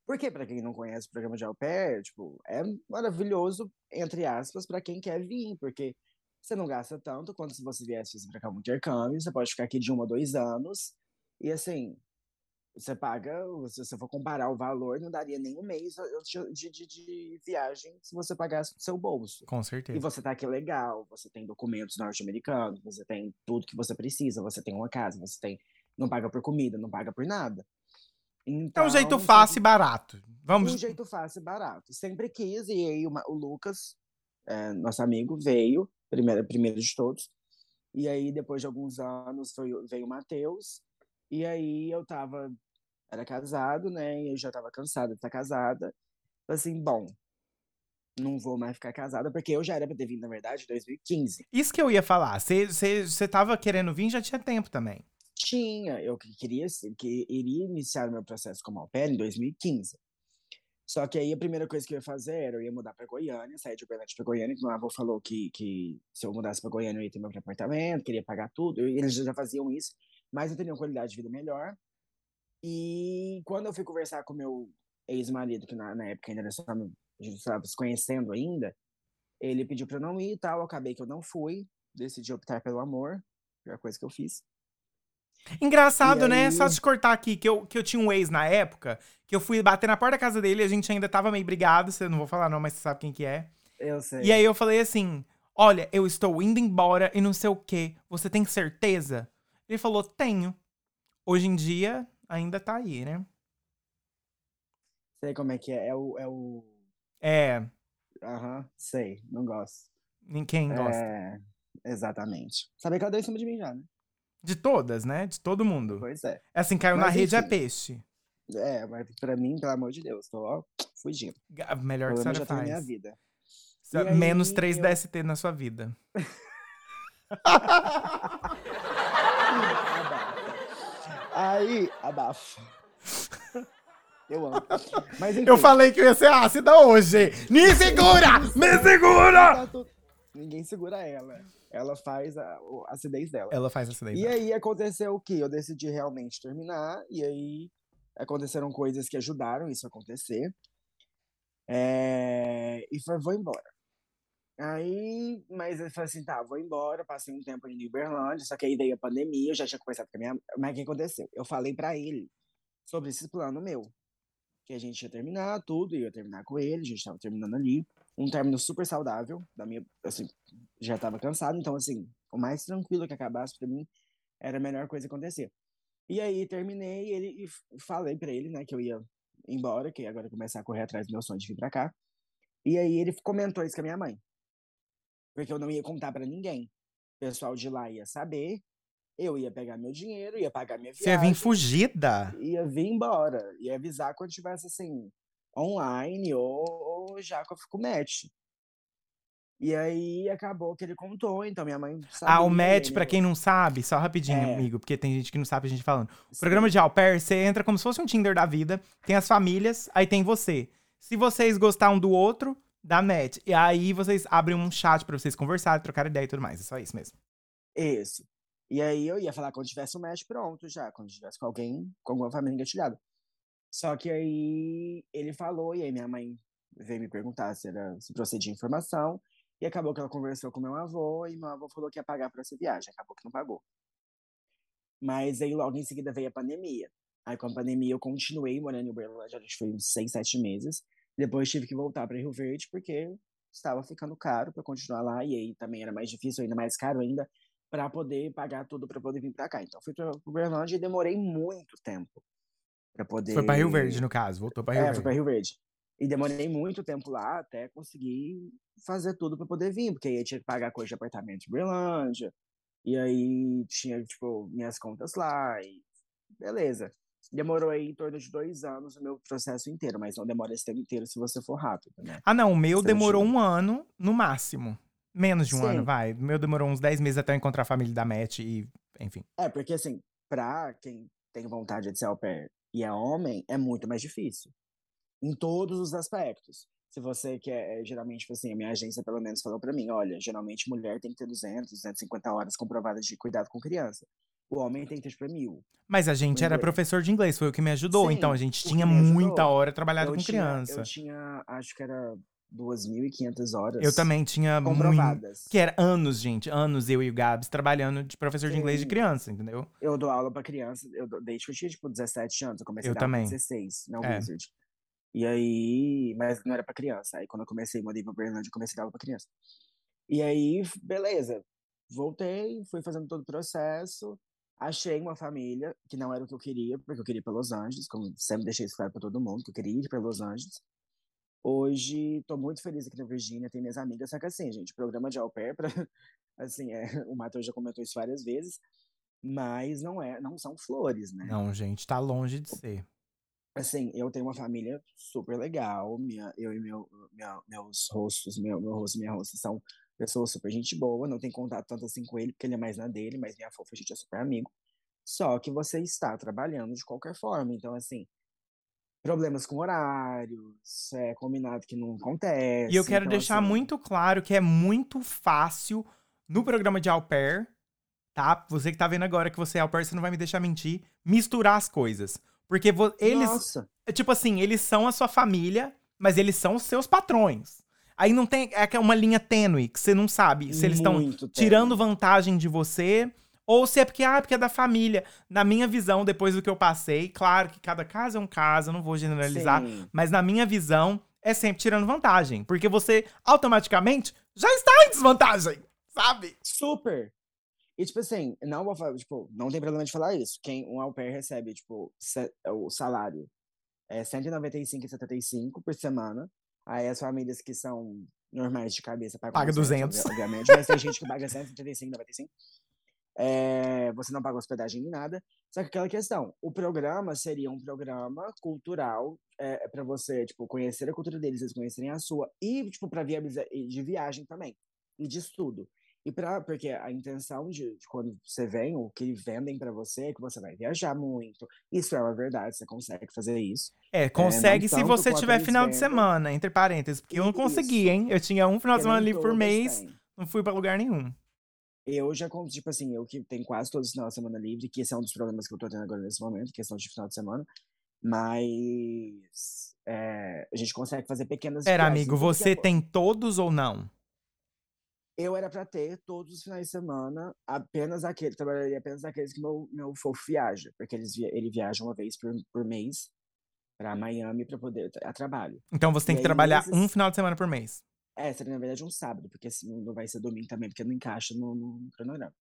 Porque, pra quem não conhece o programa de au pair, tipo, é maravilhoso, entre aspas, pra quem quer vir, porque você não gasta tanto quanto se você viesse pra cá um intercâmbio, você pode ficar aqui de um a dois anos, e assim, você paga, se você for comparar o valor, não daria nem um mês de, de, de- viagem se você pagasse do seu bolso. Com E certeza. você tá aqui legal, você tem documentos norte-americanos, você tem tudo que você precisa, você tem uma casa, você tem. Não paga por comida, não paga por nada. É um jeito Então, fácil e barato. Vamos. um jeito fácil e barato. Sempre quis, e aí o, Ma- o Lucas, é, nosso amigo, veio primeiro, primeiro de todos. E aí, depois de alguns anos, foi, veio o Matheus. E aí eu tava, era casado, né? E eu já tava cansada de estar casada. Assim, bom, não vou mais ficar casada, porque eu já era pra ter vindo, na verdade, em 2015. Isso que eu ia falar. Você tava querendo vir já tinha tempo também. Tinha, eu queria que iria iniciar o meu processo como au pair em 2015. Só que aí a primeira coisa que eu ia fazer era eu ia mudar para Goiânia, sair de Uberlândia para Goiânia, que meu avô falou que, que se eu mudasse para Goiânia eu ia ter meu apartamento, queria pagar tudo. Eles já faziam isso, mas eu teria uma qualidade de vida melhor. E quando eu fui conversar com meu ex-marido, que na, na época ainda só, a gente estava se conhecendo ainda, ele pediu para não ir e tal, eu acabei que eu não fui, decidi optar pelo amor, a coisa que eu fiz. Engraçado, né? Só te cortar aqui, que eu, que eu tinha um ex na época, que eu fui bater na porta da casa dele, a gente ainda tava meio brigado, você não vou falar não, mas você sabe quem que é. Eu sei. E aí eu falei assim, olha, eu estou indo embora e não sei o quê, você tem certeza? Ele falou, tenho. Hoje em dia, ainda tá aí, né? Sei como é que é, é o... É. O... É. Aham, uhum, sei, não gosto. Ninguém gosta. É, exatamente. Sabe que ela deu em cima de mim já, né? De todas, né? De todo mundo. Pois é. É assim, caiu Mas, na rede é enfim. peixe. É, mas pra mim, pelo amor de Deus, tô ó, fugindo. Melhor que a senhora já tá na minha faz. vida. E aí, Menos 3 eu- DST na sua vida. Aí, abafa. Eu amo. Mas enfim. Eu falei que eu ia ser ácida hoje. Me segura! Me segura! Ninguém segura ela. Ela faz a, a acidez dela. Ela faz essa daí. E aí aconteceu o quê? Eu decidi realmente terminar, e aí aconteceram coisas que ajudaram isso a acontecer. É, E foi, vou embora. Aí, mas eu falei assim, tá, vou embora, passei um tempo em Uberlândia, só que aí veio a pandemia, eu já tinha conversado com a minha... Mas o que aconteceu? Eu falei pra ele sobre esse plano meu, que a gente ia terminar tudo, ia terminar com ele, a gente tava terminando ali, um término super saudável, da minha, assim, já tava cansado, então assim, o mais tranquilo que acabasse pra mim era a melhor coisa acontecer. E aí terminei ele, e falei pra ele, né, que eu ia embora, que agora ia começar a correr atrás do meu sonho de vir pra cá. E aí ele comentou isso com a minha mãe. Porque eu não ia contar pra ninguém. O pessoal de lá ia saber, eu ia pegar meu dinheiro, ia pagar minha Você ia viagem vir fugida. ia vir embora. Ia avisar quando tivesse assim, online ou, ou já com com o match. E aí acabou que ele contou, então minha mãe sabia. Ah, o match, ele- pra quem não sabe, só rapidinho, É. amigo, porque tem gente que não sabe a gente falando. O Sim. programa de au pair, você entra como se fosse um Tinder da vida, tem as famílias, aí tem você. Se vocês gostar um do outro, dá match. E aí vocês abrem um chat pra vocês conversarem, trocar ideia e tudo mais. É só isso mesmo. Isso. E aí eu ia falar quando tivesse o match pronto já, quando tivesse com alguém, com alguma família engatilhada. Só que aí ele falou, e aí minha mãe veio me perguntar se, era, se procedia informação, e acabou que ela conversou com meu avô, e meu avô falou que ia pagar para essa viagem, acabou que não pagou. Mas aí logo em seguida veio a pandemia. Aí com a pandemia eu continuei morando em Uberlândia, acho que foi uns seis, sete meses. Depois tive que voltar para Rio Verde, porque estava ficando caro para continuar lá, e aí também era mais difícil, ainda mais caro ainda, para poder pagar tudo para poder vir para cá. Então fui para Uberlândia e demorei muito tempo para poder. Foi pra Rio Verde, no caso. Voltou pra Rio É, Verde. fui para Rio Verde. E demorei muito tempo lá até conseguir fazer tudo para poder vir, porque aí eu tinha que pagar coisa de apartamento em Uberlândia, e aí tinha, tipo, minhas contas lá, e beleza. Demorou aí em torno de dois anos o meu processo inteiro, mas não demora esse tempo inteiro se você for rápido, né? Ah, não, o meu Você demorou um ano, no máximo. Menos de um Sim. ano, vai. O meu demorou uns 10 meses até eu encontrar a família da Matt e, enfim. É, porque assim, pra quem tem vontade de ser au pair e é homem, é muito mais difícil. Em todos os aspectos. Se você quer, é, geralmente, tipo assim, a minha agência pelo menos falou pra mim, olha, geralmente mulher tem que ter 200, 250 horas comprovadas de cuidado com criança. O homem tem que ter, tipo, mil. Mas a gente era professor de inglês, foi o que me ajudou. Sim, então a gente tinha muita hora trabalhado eu com tinha, criança. Eu tinha, acho que era 2.500 horas Eu também tinha muito. comprovadas. Que era anos, gente. Anos eu e o Gabs trabalhando de professor de inglês de Sim. criança, entendeu? Eu dou aula pra criança, eu dou- desde que eu tinha, tipo, 17 anos. Eu comecei Eu a dar também. com 16, na É. Wizard. E aí, mas não era pra criança. Aí quando eu comecei, mandei pra Berlândia, eu comecei a dar aula pra criança. E aí, beleza. Voltei, fui fazendo todo o processo. Achei uma família, que não era o que eu queria, porque eu queria ir pra Los Angeles, como sempre deixei isso claro pra todo mundo, que eu queria ir pra Los Angeles. Hoje, tô muito feliz aqui na Virgínia, tem minhas amigas, só que assim, gente, programa de au pair, pra, assim, é, o Matheus já comentou isso várias vezes, mas não é, não são flores, né? Não, gente, tá longe de ser. Assim, eu tenho uma família super legal, minha, eu e meu, minha, meus rostos, meu, meu rosto e minha rosto são pessoas super gente boa, não tem contato tanto assim com ele, porque ele é mais na dele, mas minha fofa, a gente é super amigo. Só que você está trabalhando de qualquer forma, então assim, problemas com horários, é, combinado que não acontece. E eu quero então, deixar assim, muito claro que é muito fácil no programa de au pair, tá? Você que tá vendo agora que você é au pair, você não vai me deixar mentir, misturar as coisas. Porque eles, Nossa, é tipo assim, eles são a sua família, mas eles são os seus patrões. Aí não tem, é que é uma linha tênue que você não sabe se eles estão tirando vantagem de você ou se é porque, ah, porque é da família. Na minha visão, depois do que eu passei, claro que cada caso é um caso, eu não vou generalizar, Sim. mas na minha visão, é sempre tirando vantagem. Porque você automaticamente já está em desvantagem, sabe? Super. E, tipo assim, não vou falar, tipo, não tem problema de falar isso. Quem um au pair recebe, tipo, o salário é 195,75 por semana. Aí as famílias que são normais de cabeça pagam Paga 200, 200. obviamente, mas tem gente que paga 135,95. É, você não paga hospedagem nem nada. Só que aquela questão, o programa seria um programa cultural é, para você, tipo, conhecer a cultura deles, eles conhecerem a sua, e, tipo, para e de viagem também, e de estudo. E pra, porque a intenção de, de quando você vem, o que vendem para você é que você vai viajar muito. Isso é uma verdade, você consegue fazer isso. É, consegue não se você tiver final de semana, entre parênteses. Porque eu não consegui, Isso. hein? Eu tinha um final de semana livre por mês, têm. não fui pra lugar nenhum. Eu já, con- tipo assim, eu que tenho quase todos os finais de semana livre, que esse é um dos problemas que eu tô tendo agora nesse momento, questão de final de semana. Mas é, a gente consegue fazer pequenas Pera, viagens. amigo, é você tem todos ou não? Eu era pra ter todos os finais de semana, apenas aquele, trabalharia apenas aqueles que meu, meu fofo viaja, porque eles ele viaja uma vez por, por mês pra Miami pra poder a trabalho. Então você tem E que aí, trabalhar nesses- um final de semana por mês. É, seria na verdade um sábado, porque assim, não vai ser domingo também, porque não encaixa no, no cronograma.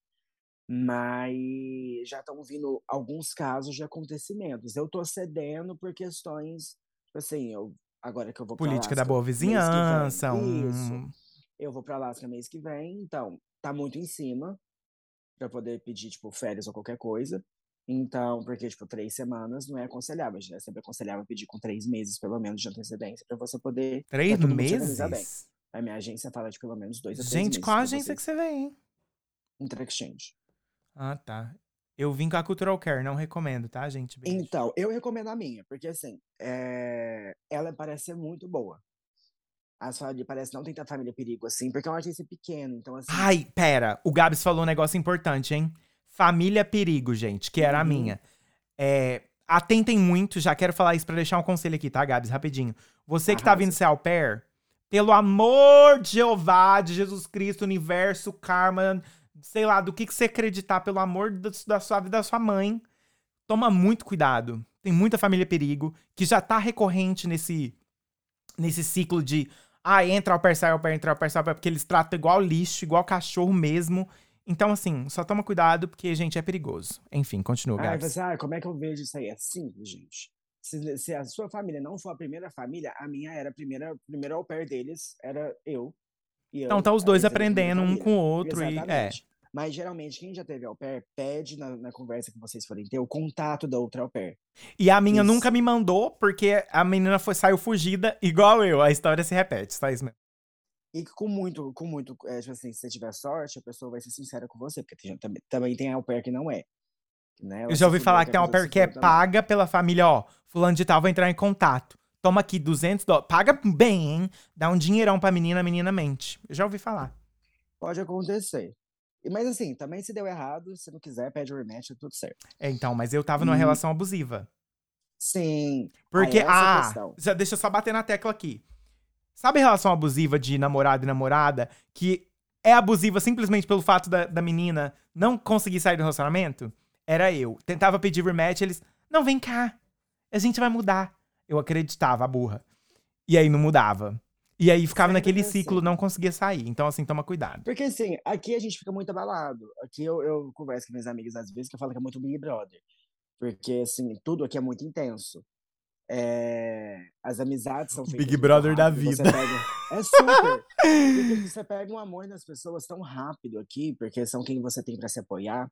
Mas já estão vindo alguns casos de acontecimentos. Eu tô cedendo por questões, tipo assim, eu, agora que eu vou Política da boa vizinhança, um... Isso. Eu vou pra Alasca mês que vem, então tá muito em cima pra poder pedir, tipo, férias ou qualquer coisa. Então, porque, tipo, três semanas não é aconselhável. É sempre aconselhável pedir com três meses, pelo menos, de antecedência, pra você poder. Três meses? A minha agência fala de pelo menos dois a três Gente, meses. qual agência você que você vem, hein? Inter-exchange. Ah, tá. Eu vim com a Cultural Care, não recomendo, tá, gente? Beijo. Então, eu recomendo a minha, porque assim, é, ela parece ser muito boa. As famílias parece não tem tanta família perigo assim, porque é uma agência pequena, então assim. Ai, pera. O Gabs falou um negócio importante, hein? Família Perigo, gente, que era a Uhum. minha. É, atentem muito, já quero falar isso pra deixar um conselho aqui, tá, Gabs? Rapidinho. Você que tá Arrasa. vindo ser au pair, pelo amor de Jeová, de Jesus Cristo, universo, karma, sei lá, do que, que você acreditar, pelo amor da, da sua vida, da sua mãe, toma muito cuidado. Tem muita família perigo que já tá recorrente nesse, nesse ciclo de ah, entra ao pair, sai ao pair, entra sai ao pair, porque eles tratam igual lixo, igual cachorro mesmo. Então, assim, só toma cuidado, porque, gente, é perigoso. Enfim, continua, Ai, Gabs. você, ah, como é que eu vejo isso aí? É simples, gente. Se, se a sua família não for a primeira família, a minha era a primeira, primeiro au pair deles, era eu. E eu, Então tá os dois a primeira aprendendo um com o outro e. É. Mas geralmente, quem já teve au pair, pede na, na conversa que vocês forem ter o contato da outra au pair. E a minha Isso. nunca me mandou, porque a menina foi, saiu fugida, igual eu. A história se repete, só isso mesmo. E com muito, com muito, é, tipo assim, se você tiver sorte, a pessoa vai ser sincera com você, porque tem, também, também tem au pair que não é. Né? Eu já ouvi falar que tem uma a pessoa pair que é paga pela família, ó. Fulano de tal vai entrar em contato. Toma aqui 200 dólares. Paga bem, hein? Dá um dinheirão pra menina, a menina mente. Eu já ouvi falar. Pode acontecer. Mas assim, também se deu errado, se não quiser, pede o rematch, é tudo certo. É, então, mas eu tava numa Hum. relação abusiva. Sim. Porque, é a ah, já, deixa eu só bater na tecla aqui. Sabe relação abusiva de namorado e namorada que é abusiva simplesmente pelo fato da, da menina não conseguir sair do relacionamento? Era eu. Tentava pedir rematch, eles, não, vem cá, a gente vai mudar. Eu acreditava, a burra. E aí não mudava. E aí ficava Sempre naquele ciclo, assim. não conseguia sair. Então, assim, toma cuidado. Porque assim, aqui a gente fica muito abalado. Aqui eu, eu converso com minhas amigas às vezes que eu falo que é muito Big Brother. Porque assim, tudo aqui é muito intenso. É, as amizades são feitas Big Brother da rápido, você vida. pega- É super. Porque você pega um amor nas pessoas tão rápido aqui, porque são quem você tem pra se apoiar,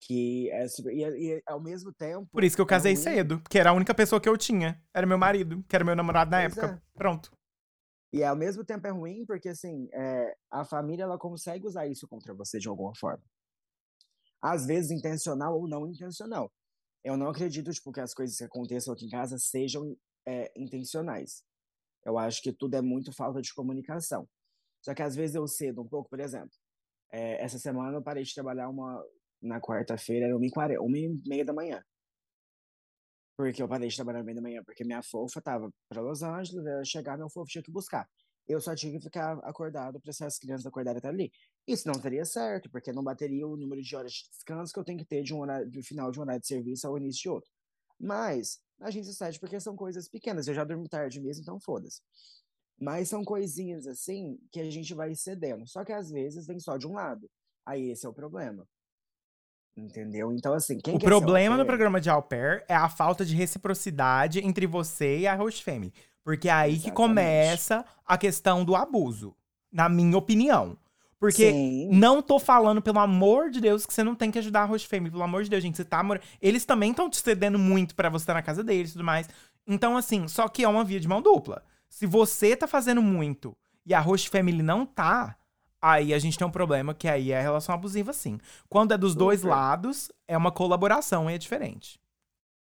que é super. E, e ao mesmo tempo. Por isso que eu é casei ruim. cedo, que era a única pessoa que eu tinha. Era meu marido, que era meu namorado na Pois época. é. Pronto. E ao mesmo tempo é ruim porque, assim, é, a família ela consegue usar isso contra você de alguma forma. Às vezes intencional ou não intencional. Eu não acredito, tipo, que as coisas que aconteçam aqui em casa sejam é, intencionais. Eu acho que tudo é muito falta de comunicação. Só que às vezes eu cedo um pouco, por exemplo. é, essa semana eu parei de trabalhar uma, na quarta-feira, era 1h40, uma e meia da manhã. Porque eu parei de trabalhar meio da manhã, porque minha fofa tava para Los Angeles, ia chegar, meu fofo tinha que buscar. Eu só tinha que ficar acordado para as crianças acordarem até ali. Isso não teria certo, porque não bateria o número de horas de descanso que eu tenho que ter de um horário, do final de um horário de serviço ao início de outro. Mas a gente cede porque são coisas pequenas. Eu já durmo tarde mesmo, então foda-se. Mas são coisinhas assim que a gente vai cedendo. Só que às vezes vem só de um lado. Aí esse é o problema. Entendeu? Então, assim, quem o problema no pair- programa de au pair é a falta de reciprocidade entre você e a host family. Porque é aí que Exatamente. começa a questão do abuso, na minha opinião. Porque Sim. não tô falando, pelo amor de Deus, que você não tem que ajudar a host family. Pelo amor de Deus, gente, você tá morando. Eles também estão te cedendo muito pra você estar na casa deles e tudo mais. Então, assim, só que é uma via de mão dupla. Se você tá fazendo muito e a host family não tá, aí a gente tem um problema que aí é a relação abusiva, sim. Quando é dos dois Super. lados, é uma colaboração e é diferente.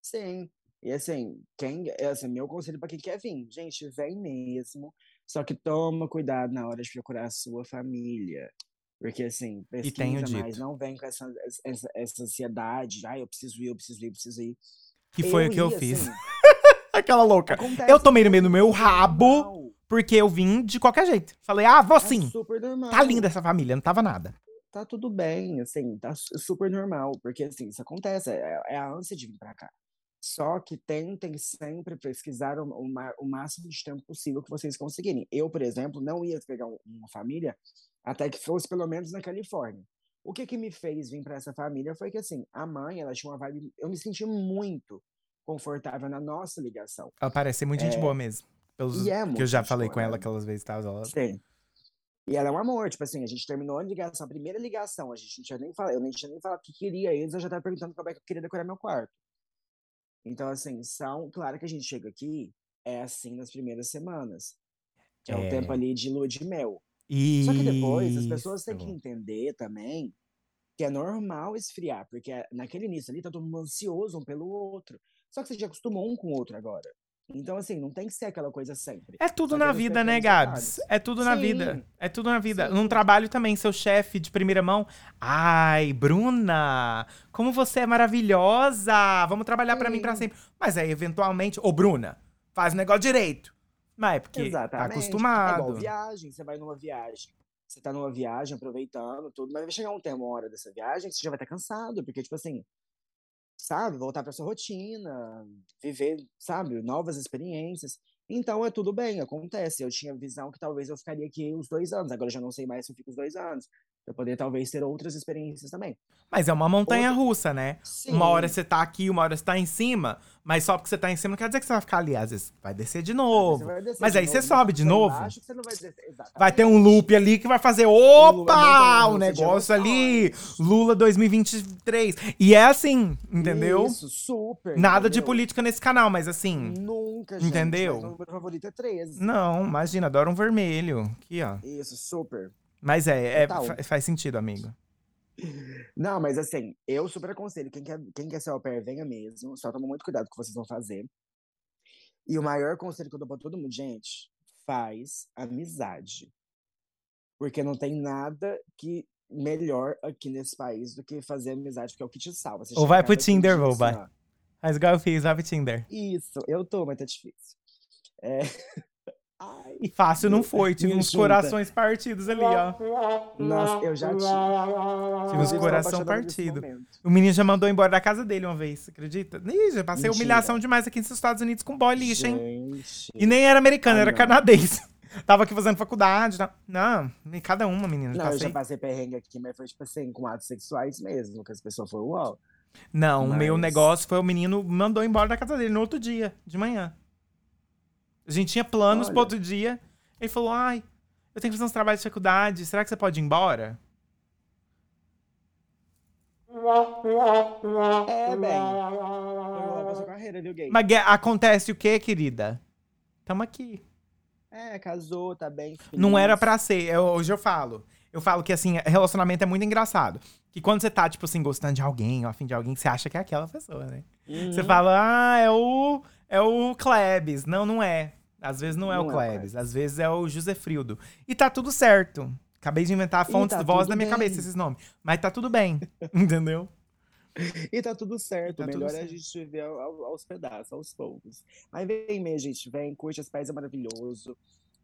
Sim. E assim, quem, é, assim, meu conselho pra quem quer vir, gente, vem mesmo. Só que toma cuidado na hora de procurar a sua família. Porque assim, tenho pesquisa mais, dito. não vem com essa, essa, essa ansiedade, ai, eu preciso ir, eu preciso ir, eu preciso ir. Que foi o que eu ri, fiz. assim, Aquela louca. acontece Eu tomei no meio do meu rabo, normal, porque eu vim de qualquer jeito. Falei, ah, vou É sim. super normal. Tá linda essa família, não tava nada. Tá tudo bem, assim, tá su- super normal. Porque assim, isso acontece, é, é a ânsia de vir pra cá. Só que tentem sempre pesquisar o, o o máximo de tempo possível que vocês conseguirem. Eu, por exemplo, não ia pegar um- uma família até que fosse pelo menos na Califórnia. O que que me fez vir para essa família foi que, assim, a mãe, ela tinha uma vibe... Eu me senti muito confortável na nossa ligação. Ela parece ser muito gente É. boa mesmo. Pelos é que eu já falei com ela aquelas vezes, tá? Ela... Sim. E ela é um amor, tipo assim, a gente terminou a ligação, a primeira ligação, a gente não tinha nem falado, eu nem tinha nem falado o que queria eles, eu já tava perguntando como é que eu queria decorar meu quarto. Então, assim, são, claro que a gente chega aqui, é assim nas primeiras semanas, que é, É. o tempo ali de lua de mel. E... Só que depois as pessoas têm que entender também que é normal esfriar, porque é- naquele início ali tá todo mundo ansioso um pelo outro. Só que você já acostumou um com o outro agora. Então, assim, não tem que ser aquela coisa sempre. É tudo na vida, né, Gabs? É tudo na Sim. vida. É tudo na vida. Sim. Num trabalho também, seu chefe de primeira mão. Ai, Bruna, como você é maravilhosa! Vamos trabalhar pra mim pra Sim. sempre. Mas aí, eventualmente, ô, Bruna, faz o negócio direito. Mas é porque tá Exatamente. É acostumado. igual viagem, você vai numa viagem. Você tá numa viagem, aproveitando tudo, mas vai chegar um tempo, uma hora dessa viagem, que você já vai estar cansado, porque, tipo assim, sabe, voltar pra sua rotina, viver, sabe, novas experiências. Então é tudo bem, acontece. Eu tinha visão que talvez eu ficaria aqui uns dois anos, agora eu já não sei mais se eu fico os dois anos. Pra poder talvez ter outras experiências também. Mas é uma montanha russa, né? Uma hora Sim. você tá aqui, uma hora você tá em cima. Mas só porque você tá em cima não quer dizer que você vai ficar ali. Às vezes vai descer de Você novo. vai descer Mas de aí você novo, sobe mas de novo. embaixo que você não vai descer. Vai ter um Exatamente. loop ali que vai fazer. Opa! O de negócio ali. Lula 2023. E é assim, entendeu? Isso, super. Nada de entendeu? política nesse canal, mas assim. Nunca, gente. Entendeu? Mas meu número favorito é 13. Não, imagina, adoro um vermelho. Aqui, ó. Isso, super. Mas é, é faz sentido, amigo. Não, mas assim, eu super aconselho. Quem quer, quem quer ser au pair, venha mesmo. Só toma muito cuidado com o que vocês vão fazer. E o maior conselho que eu dou pra todo mundo, gente, faz amizade. Porque não tem nada que melhor aqui nesse país do que fazer amizade, porque é o que te salva. Você Ou vai pro Tinder, dia ou assim, vai. Mas igual eu fiz, vai pro Tinder. Isso, eu tô, mas tá difícil. É... Ai, Fácil não foi, tive uns junta. corações partidos ali, ó. nossa, eu já tive. Tive uns coração partido. O menino já mandou embora da casa dele uma vez, acredita? Ih, já passei Mentira. humilhação demais aqui nos Estados Unidos com boy lixo, hein? Gente. E nem era americano, Ah, era não. canadense. Tava aqui fazendo faculdade. tá? Não, nem cada uma, menina. Não, eu passei. já passei perrengue aqui, mas foi tipo assim, com atos sexuais mesmo, que as pessoas foram, uau. Não, o meu Mas- negócio foi o menino mandou embora da casa dele no outro dia, de manhã. A gente tinha planos pro Olha. outro dia. Ele falou: ai, eu tenho que fazer uns trabalhos de faculdade. Será que você pode ir embora? É, bem. Pra sua carreira, viu, gay? Mas acontece o quê, querida? Tamo aqui. É, casou, tá bem. Não feliz. era pra ser. Eu- hoje eu falo. Eu falo que, assim, relacionamento é muito engraçado. Que quando você tá, tipo assim, gostando de alguém, ou afim de alguém, você acha que é aquela pessoa, né? Você Uhum. fala, ah, é o, é o Klebs. Não, não é. Às vezes não é Não o é o Klebs. Klebs. Às vezes é o José Frildo. E tá tudo certo. Acabei de inventar E fontes tá de voz na minha bem. cabeça, esses nomes. Mas tá tudo bem. Entendeu? E tá tudo certo. tá o tudo melhor é a certo. gente viver ao- ao- aos pedaços, aos poucos. Mas vem mesmo, gente. Vem, curte as pais, é maravilhoso.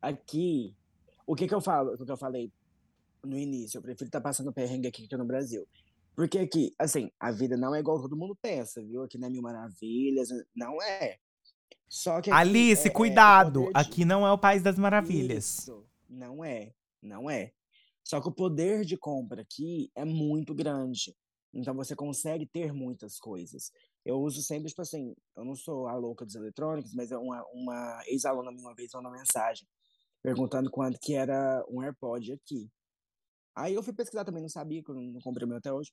Aqui, o que que eu falo? O que eu falei no início? Eu prefiro estar passando perrengue aqui que no Brasil. Porque aqui, assim, a vida não é igual todo mundo pensa, viu? Aqui não é mil maravilhas, não é. Só que aqui Alice, é- é o cuidado. de- Aqui não é o país das maravilhas. Isso, não é, não é. Só que o poder de compra aqui é muito grande. Então você consegue ter muitas coisas. Eu uso sempre, tipo assim, eu não sou a louca dos eletrônicos, mas é uma, uma ex-aluna minha uma vez mandou uma mensagem perguntando quanto que era um AirPod aqui. Aí eu fui pesquisar também, não sabia, que eu não comprei o meu até hoje.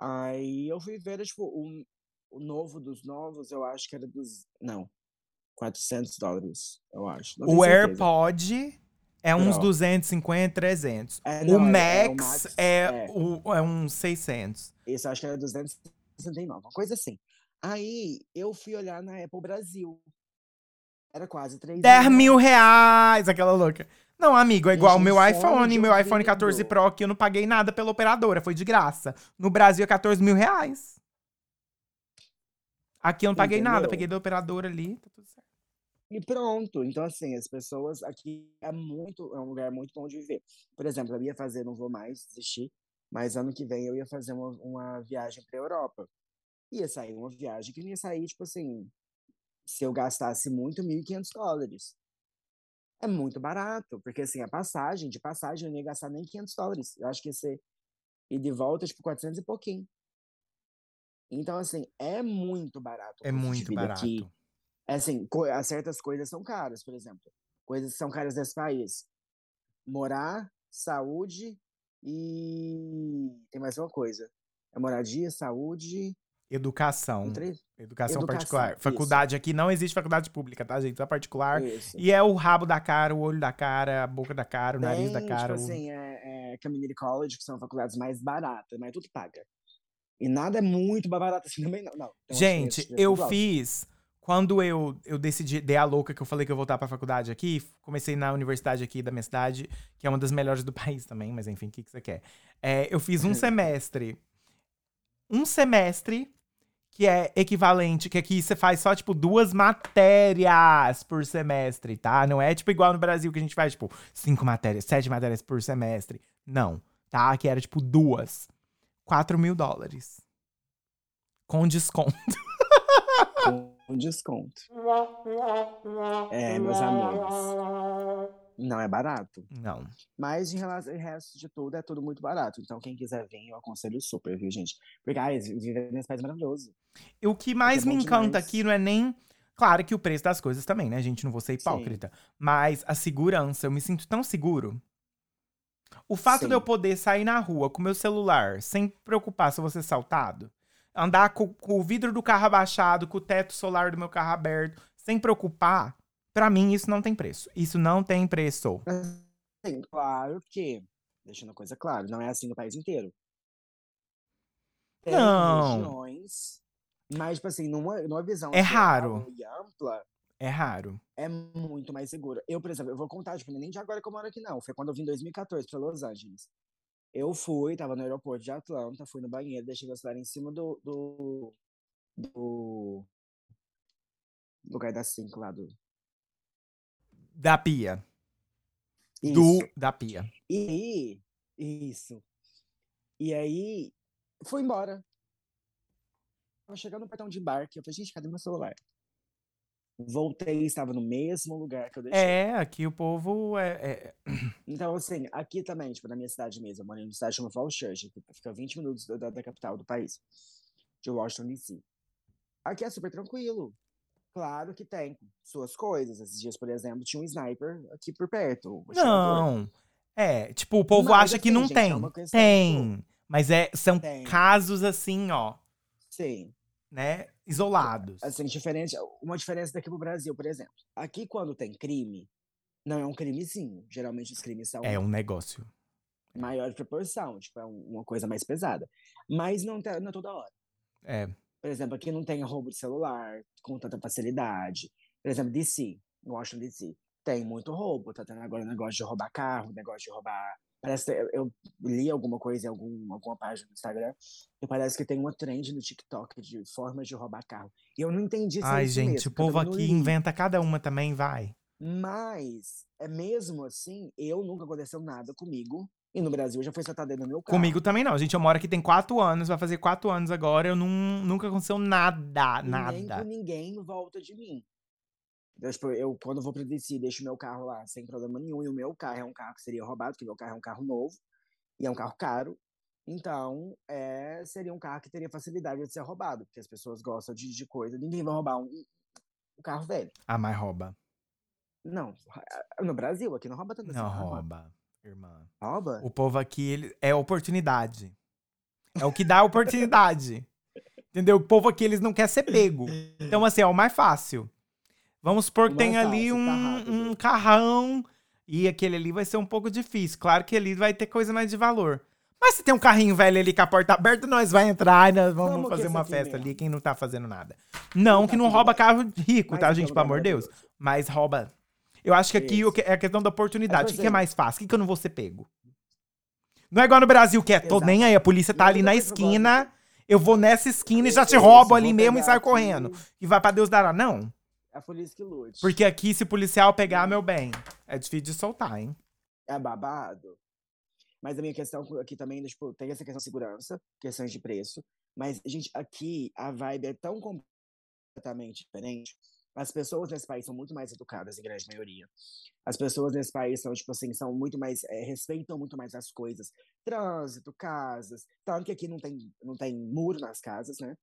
Aí eu fui ver, tipo, o, o novo dos novos, eu acho que era dos. Não. 400 dólares, eu acho. O. AirPod é uns Pro. 250, 300. É, o, não, é- é o Max Max, é, é. O, é uns 600. Esse eu acho que era 269, uma coisa assim. Aí eu fui olhar na Apple Brasil. Era quase 3 10 mil reais, aquela louca. Não, amigo, é igual o meu iPhone. Meu iPhone ouvido. 14 Pro que eu não paguei nada pela operadora, foi de graça. No Brasil é 14 mil reais. Aqui eu não paguei nada, Entendeu? peguei da operadora ali, tá tudo certo. E pronto. Então, assim, as pessoas aqui é muito, é um lugar muito bom de viver. Por exemplo, eu ia fazer, não vou mais desistir, mas ano que vem eu ia fazer uma, uma viagem pra Europa. Ia sair uma viagem que ia sair, tipo assim, se eu gastasse muito, 1.500 dólares. É muito barato, porque assim, a passagem, de passagem eu não ia gastar nem 500 dólares. Eu acho que ia ser ir de volta, tipo, 400 e pouquinho. Então, assim, é muito barato. É muito barato. aqui. É assim, co- as certas coisas são caras, por exemplo. Coisas que são caras desse país. Morar, saúde e. Tem mais uma coisa. É moradia, saúde. Educação. Educação, Educação, particular. isso. Faculdade aqui não existe faculdade pública, tá, gente? Só particular. Isso. E é o rabo da cara, o olho da cara, a boca da cara, o nariz da Tem, cara. tipo o- assim, é, é Community College, que são faculdades mais baratas, mas tudo paga. E nada é muito barato assim também, não. não. Tem uma Gente, diferença, eu tudo alto. fiz. Quando eu, eu decidi, dei a louca que eu falei que eu voltar pra faculdade aqui, comecei na universidade aqui da minha cidade, que é uma das melhores do país também, mas enfim, o que, que você quer? É, eu fiz um semestre. Um semestre que é equivalente, que aqui você faz só, tipo, duas matérias por semestre, tá? Não é, tipo, igual no Brasil que a gente faz, tipo, cinco matérias, sete matérias por semestre. Não, tá? Que era, tipo, duas. 4 mil dólares. Com desconto. Com desconto. É, meus amores. Não é barato. Não. Mas em relação ao resto de tudo, é tudo muito barato. Então, quem quiser vir, eu aconselho super, viu, gente? Porque, ai, viver nesse país é maravilhoso. E O que mais bom me encanta demais. aqui não é nem. Claro que o preço das coisas também, né, gente? Não vou ser hipócrita. Mas a segurança, eu me sinto tão seguro. O fato de eu Sim. poder sair na rua com meu celular sem preocupar se eu vou ser assaltado, andar com, com o vidro do carro abaixado, com o teto solar do meu carro aberto, sem preocupar, pra mim isso não tem preço. Isso não tem preço. Sim, claro que, deixando a coisa clara, não é assim no país inteiro. Tem Não. regiões, mas, tipo assim, numa, numa visão É raro. e ampla, É raro. é muito mais seguro. Eu, por exemplo, eu vou contar, tipo, nem de agora que eu moro aqui, não. Foi quando eu vim em 2014 pra Los Angeles. Eu fui, tava no aeroporto de Atlanta, fui no banheiro, deixei meu celular em cima do, do, do lugar da 5 lá do... Da pia. Isso. Do da pia. E aí, isso. E aí, fui embora. Tava chegando no portão de embarque, eu falei, gente, cadê meu celular? Voltei, estava no mesmo lugar que eu deixei. É, aqui o povo é- é, Então, assim, aqui também, tipo, na minha cidade mesmo, eu moro em uma cidade chamada Falls Church, que fica 20 minutos da, da- capital do país. de Washington DC. Aqui é super tranquilo. Claro que tem suas coisas. Esses dias, por exemplo, tinha um sniper aqui por perto. Não. É, tipo, o povo Mas, acha que assim, não gente, tem. é uma questão, tem. Mas é, são Tem. casos assim, ó, Sim. né? Isolados. Assim, diferente. Uma diferença daqui pro Brasil, por exemplo. Aqui, quando tem crime, não é um crimezinho. Geralmente os crimes são É um negócio. maior de proporção, tipo, é um- uma coisa mais pesada. Mas não, tá, não é toda hora. É. Por exemplo, aqui não tem roubo de celular com tanta facilidade. Por exemplo, DC, Washington DC, tem muito roubo. Tá tendo agora negócio de roubar carro, negócio de roubar. Parece que eu, li alguma coisa em algum, alguma página do Instagram e parece que tem uma trend no TikTok de formas de roubar carro. E eu não entendi se é Ai, gente, mesmo, o povo aqui li. inventa cada uma também, vai. Mas, é mesmo assim, eu nunca aconteceu nada comigo. E no Brasil já foi soltado dentro do meu carro. Comigo também não. Gente, eu moro aqui tem quatro anos, vai fazer quatro anos agora. Eu não, nunca aconteceu nada, E nem nada. com ninguém em volta de mim. Então, tipo, eu, quando eu vou pra DC, deixo meu carro lá sem problema nenhum. E o meu carro é um carro que seria roubado, porque meu carro é um carro novo. E é um carro caro. Então, é, seria um carro que teria facilidade de ser roubado. Porque as pessoas gostam de, de coisa. Ninguém vai roubar um, um carro velho. Ah, mas rouba. Não. No Brasil, aqui não rouba tanto assim. Não ah, rouba, irmã. Rouba? O povo aqui ele, é oportunidade. É o que dá oportunidade. Entendeu? O povo aqui, eles não quer ser pego. Então, assim, é o mais fácil. Vamos supor que tem mais ali tá um, um carrão e aquele ali vai ser um pouco difícil. Claro que ali vai ter coisa mais de valor. Mas se tem um carrinho velho ali com a porta aberta, nós vai entrar e nós vamos fazer uma festa mesmo. ali, quem não tá fazendo nada. Não, Não que não rouba carro rico, tá, gente? Pelo amor de Deus. maravilhoso. Mas rouba. Eu acho que aqui Isso. é a questão da oportunidade. O que, é assim- mais fácil? O que, que eu não vou ser pego? Não é igual no Brasil, que é, tô Exato. nem aí, a polícia tá Não, ali eu na esquina, eu vou nessa esquina e já te roubo ali mesmo e saio correndo. E vai pra Deus dará. Não. É a polícia que lute. Porque aqui, se o policial pegar, meu bem, é difícil de soltar, hein? É babado. Mas a minha questão aqui também, tipo, tem essa questão de segurança, questões de preço. Mas, gente, aqui a vibe é tão completamente diferente. As pessoas nesse país são muito mais educadas, em grande maioria. As pessoas nesse país são, tipo assim, são muito mais, eh, respeitam muito mais as coisas. Trânsito, casas. Tanto que aqui não tem, não tem muro nas casas, né?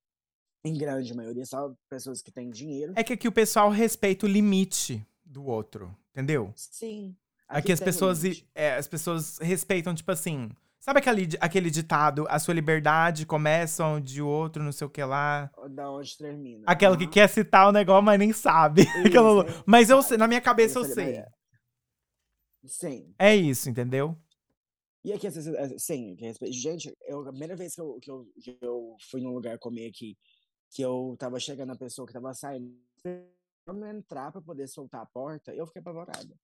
Em grande maioria, só pessoas que têm dinheiro. É que aqui o pessoal respeita o limite do outro, entendeu? Sim. Aqui, as tem um pessoas, é, as pessoas respeitam, tipo assim. Sabe aquele, aquele ditado, a sua liberdade começa onde o outro, não sei o que lá. Da onde termina. Aquela que Aham. quer citar o negócio, mas nem sabe. Aquela- Isso, mas eu sei, na minha cabeça eu Isso, sei. é. Sim. É isso, entendeu? E aqui, assim, é, sim, que. Gente, eu, a primeira vez que eu, que, eu, que eu fui num lugar comer aqui, que eu tava chegando a pessoa que tava saindo, pra entrar pra poder soltar a porta, eu fiquei apavorada.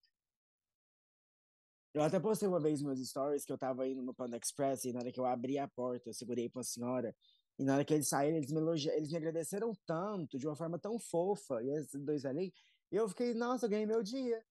Eu até postei uma vez meus stories que eu tava indo no Panda Express e na hora que eu abri a porta, eu segurei pra senhora. E na hora que eles saíram, eles me, elogi... eles me agradeceram tanto, de uma forma tão fofa. E esses dois ali, eu fiquei, nossa, eu ganhei meu dia.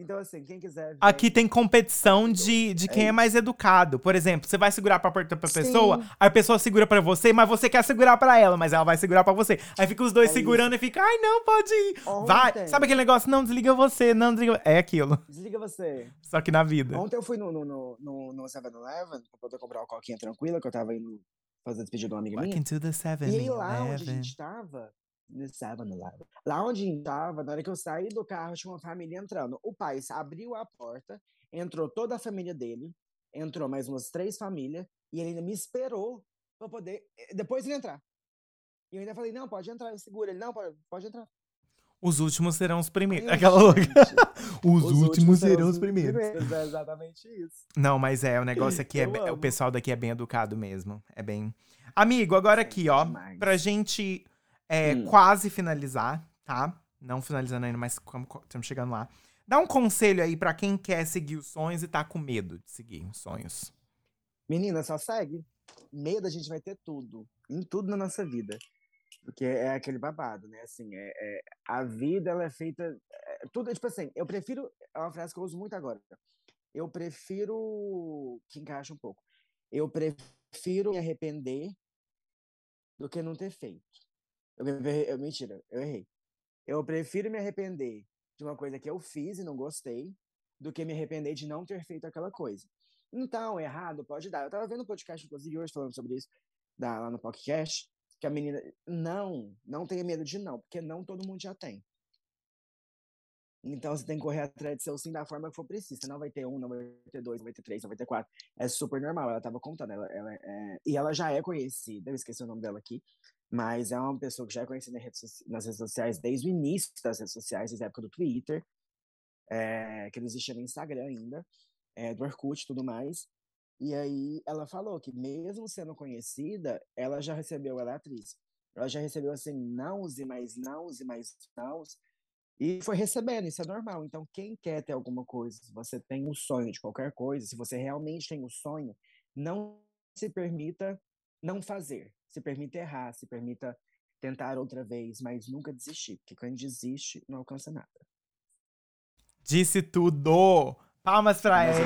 Então, assim, quem quiser. Aqui vem. tem competição de, de É quem é isso. mais educado. Por exemplo, você vai segurar pra pra pessoa, Sim. aí a pessoa segura pra você, mas você quer segurar pra ela, mas ela vai segurar pra você. Aí fica os dois É segurando e fica, ai não, pode ir. Vai. Ontem- Sabe aquele negócio? Não, desliga você, não desliga. É aquilo. Desliga você. Só que na vida. Ontem eu fui no, no, no, no, no 7-Eleven pra poder comprar uma coquinha tranquila, que eu tava indo fazer despedida de uma amiga minha. To the seven E aí lá onde a gente tava, no 7-Eleven, lá onde a gente tava, na hora que eu saí do carro, tinha uma família entrando. O pai abriu a porta, entrou toda a família dele, entrou mais umas três famílias, e ele ainda me esperou pra poder, eh, depois ele entrar. E eu ainda falei, não, pode entrar, segura. Ele, não, pode, pode entrar. Os últimos serão os primeiros. Aquela louca. gente, Os, últimos serão os primeiros. É exatamente isso. Não, mas é, o negócio aqui é. O pessoal daqui é bem educado mesmo. É bem. Amigo, agora aqui, ó. demais. Pra gente é, Hum. quase finalizar, tá? Não finalizando ainda, mas estamos chegando lá. Dá um conselho aí pra quem quer seguir os sonhos e tá com medo de seguir os sonhos. Menina, só segue. Medo a gente vai ter tudo. Em tudo na nossa vida. Porque é aquele babado, né? Assim, é, é- a vida, ela é feita... é, tudo, tipo assim, eu prefiro... É uma frase que eu uso muito agora. Eu prefiro... Que encaixa um pouco. Eu prefiro me arrepender do que não ter feito. Eu, eu- mentira, eu errei. Eu prefiro me arrepender de uma coisa que eu fiz e não gostei do que me arrepender de não ter feito aquela coisa. Então, errado pode dar. Eu tava vendo um podcast, inclusive, hoje falando sobre isso, da, lá no podcast. que a menina. Não, não tenha medo de não, porque não todo mundo já tem. Então você tem que correr atrás de seu sim da forma que for preciso. Você não vai ter um, não vai ter dois, não vai ter três, não vai ter quatro. É super normal. Ela tava contando. Ela, ela é... E ela já é conhecida, eu esqueci o nome dela aqui, mas é uma pessoa que já é conhecida nas redes sociais desde o início das redes sociais, desde a época do Twitter, é... que não existia no Instagram ainda, é, do Orkut e tudo mais. E aí ela falou que mesmo sendo conhecida, ela já recebeu, ela é atriz, ela já recebeu assim, não e mais não e mais não e foi recebendo, isso é normal. Então, quem quer ter alguma coisa, se você tem um sonho de qualquer coisa, se você realmente tem um sonho, não se permita não fazer. Se permita errar, se permita tentar outra vez, mas nunca desistir, porque quando desiste, não alcança nada. Disse tudo! Palmas pra ela!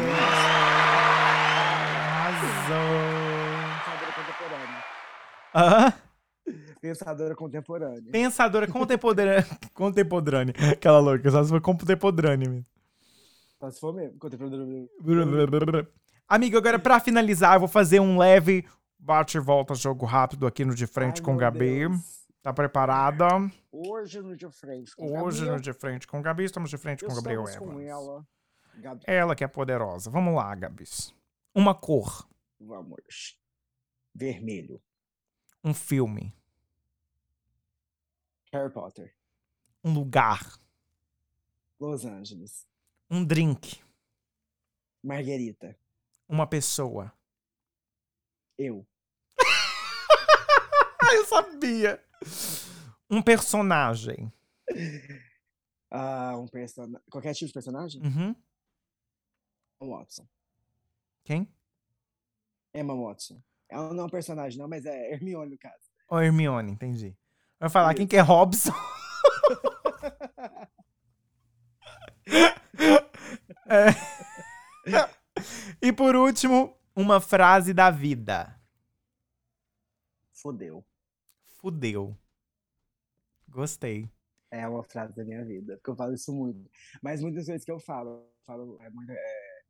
Arrasou! contemporânea. Hã? Pensadora contemporânea. Pensadora contemporânea. contemporânea. Aquela louca, só se for contemporânea mesmo. Só se for mesmo. Contemporânea. Amigo, agora pra finalizar, eu vou fazer um leve bate e volta jogo rápido aqui no De Frente Ai, com Gabi. Deus. Tá preparada? Hoje no De Frente com Hoje Gabi. no De Frente com Gabi, estamos de frente com Gabriel Evans. com ela. Gabi. Ela que é poderosa. Vamos lá, Gabis. Uma cor. Vamos. Vermelho. Um filme. Harry Potter. Um lugar. Los Angeles. Um drink. Marguerita. Uma pessoa. Eu. Eu sabia. Um personagem. Uh, um personagem. Qualquer tipo de personagem? Uhum. Watson. Quem? Emma Watson. Ela não é um personagem, não, mas é Hermione no caso. Ou Hermione, entendi. Vai falar Isso. quem que é Robson. é. E por último, uma frase da vida. Fudeu. Fudeu. Gostei. É uma frase da minha vida, porque eu falo isso muito. Mas muitas vezes que eu falo, eu falo, é muito, é,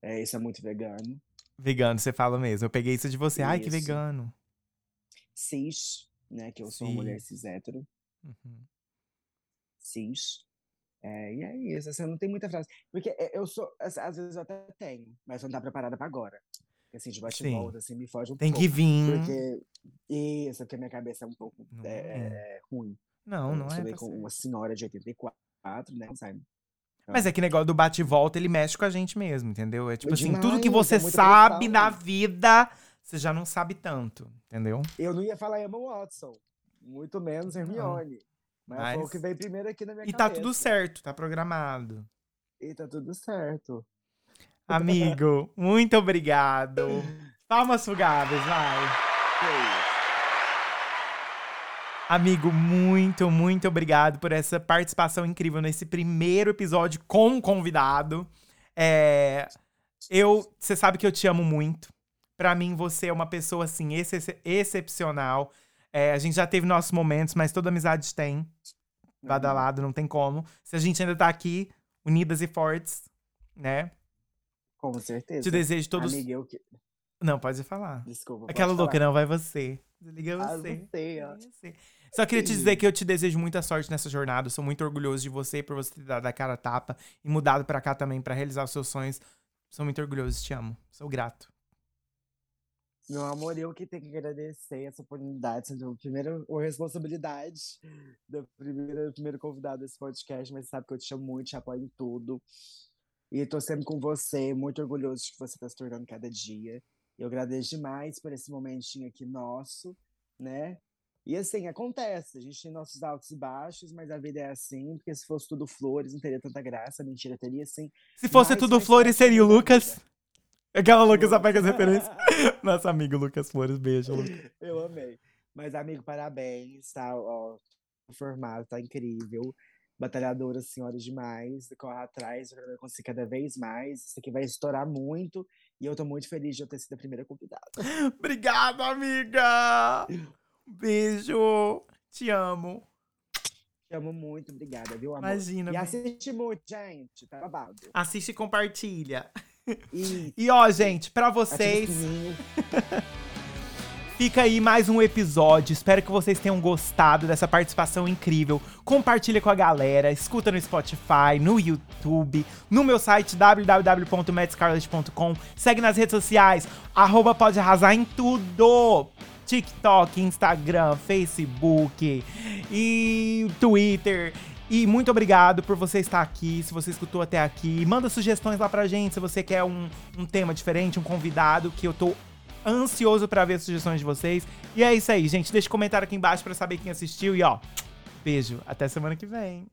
é, isso é muito vegano. Vegano, você fala mesmo. Eu peguei isso de você. Isso. Ai, que vegano. Cis, né? Que eu sou uma mulher cis hétero. Uhum. Cis. É, e é isso, assim, não tem muita frase. Porque é, eu sou, às vezes eu até tenho, mas não tá preparada pra agora. Assim, de bate volta, assim, me foge um tem pouco. Tem que vir. Porque, isso, porque minha cabeça é um pouco é, é. é. ruim. Não, não é. com uma senhora de 84, né, sabe? Mas é que negócio do bate volta, ele mexe com a gente mesmo, entendeu? É tipo assim, tudo que você é sabe na vida, você já não sabe tanto, entendeu? Eu não ia falar Emma Watson, muito menos Hermione. Mas, mas foi o que veio primeiro aqui na minha e cabeça. E tá tudo certo, tá programado. E tá tudo certo. Amigo, muito obrigado. Palmas fugáveis, vai. Amigo, muito, muito obrigado por essa participação incrível nesse primeiro episódio com um convidado. É, eu, você sabe que eu te amo muito. Para mim, você é uma pessoa assim ex excepcional. É, a gente já teve nossos momentos, mas toda amizade tem. Lado a uhum. lado, não tem como. Se a gente ainda tá aqui, unidas e fortes, né? Com certeza. Te desejo todos. Amiga, eu. Não, pode falar. Desculpa. Aquela louca, não, vai você. Liga ah, você. você. Só queria te dizer que eu te desejo muita sorte nessa jornada. Eu sou muito orgulhoso de você por você ter dado a cara a tapa e mudado para cá também para realizar os seus sonhos. Sou muito orgulhoso, te amo. Sou grato. Meu amor, eu que tenho que agradecer essa oportunidade, sendo a primeira responsabilidade do primeiro, primeiro convidado desse podcast, mas sabe que eu te amo muito, te apoio em tudo. E tô sempre com você, muito orgulhoso de que você está se tornando cada dia. Eu agradeço demais por esse momentinho aqui nosso, né? E assim, acontece, a gente tem nossos altos e baixos, mas a vida é assim, porque se fosse tudo flores, não teria tanta graça, mentira, teria sim. Se fosse tudo flores, seria o Lucas. Aquela Lucas apega as referências. Nosso amigo Lucas Flores, beijo, Lucas. Eu amei. Mas, amigo, parabéns, tá? Ó, o formato tá incrível. Batalhadora, senhoras demais. Corre atrás, eu conseguir cada vez mais. Isso aqui vai estourar muito. E eu tô muito feliz de eu ter sido a primeira convidada. Obrigado, amiga! Beijo! Te amo. Te amo muito, obrigada, viu, amor? Imagina. E assiste muito, gente, tá babado. Assiste e compartilha. E, e ó, gente, pra vocês. Fica aí mais um episódio. Espero que vocês tenham gostado dessa participação incrível. Compartilha com a galera, escuta no Spotify, no YouTube, no meu site www.matscarlet.com. Segue nas redes sociais, arroba pode arrasar em tudo. TikTok, Instagram, Facebook e Twitter. E muito obrigado por você estar aqui, se você escutou até aqui. Manda sugestões lá pra gente, se você quer um, um tema diferente, um convidado, que eu tô ansioso para ver as sugestões de vocês. E é isso aí, gente. Deixa um comentário aqui embaixo para saber quem assistiu e ó, beijo, até semana que vem.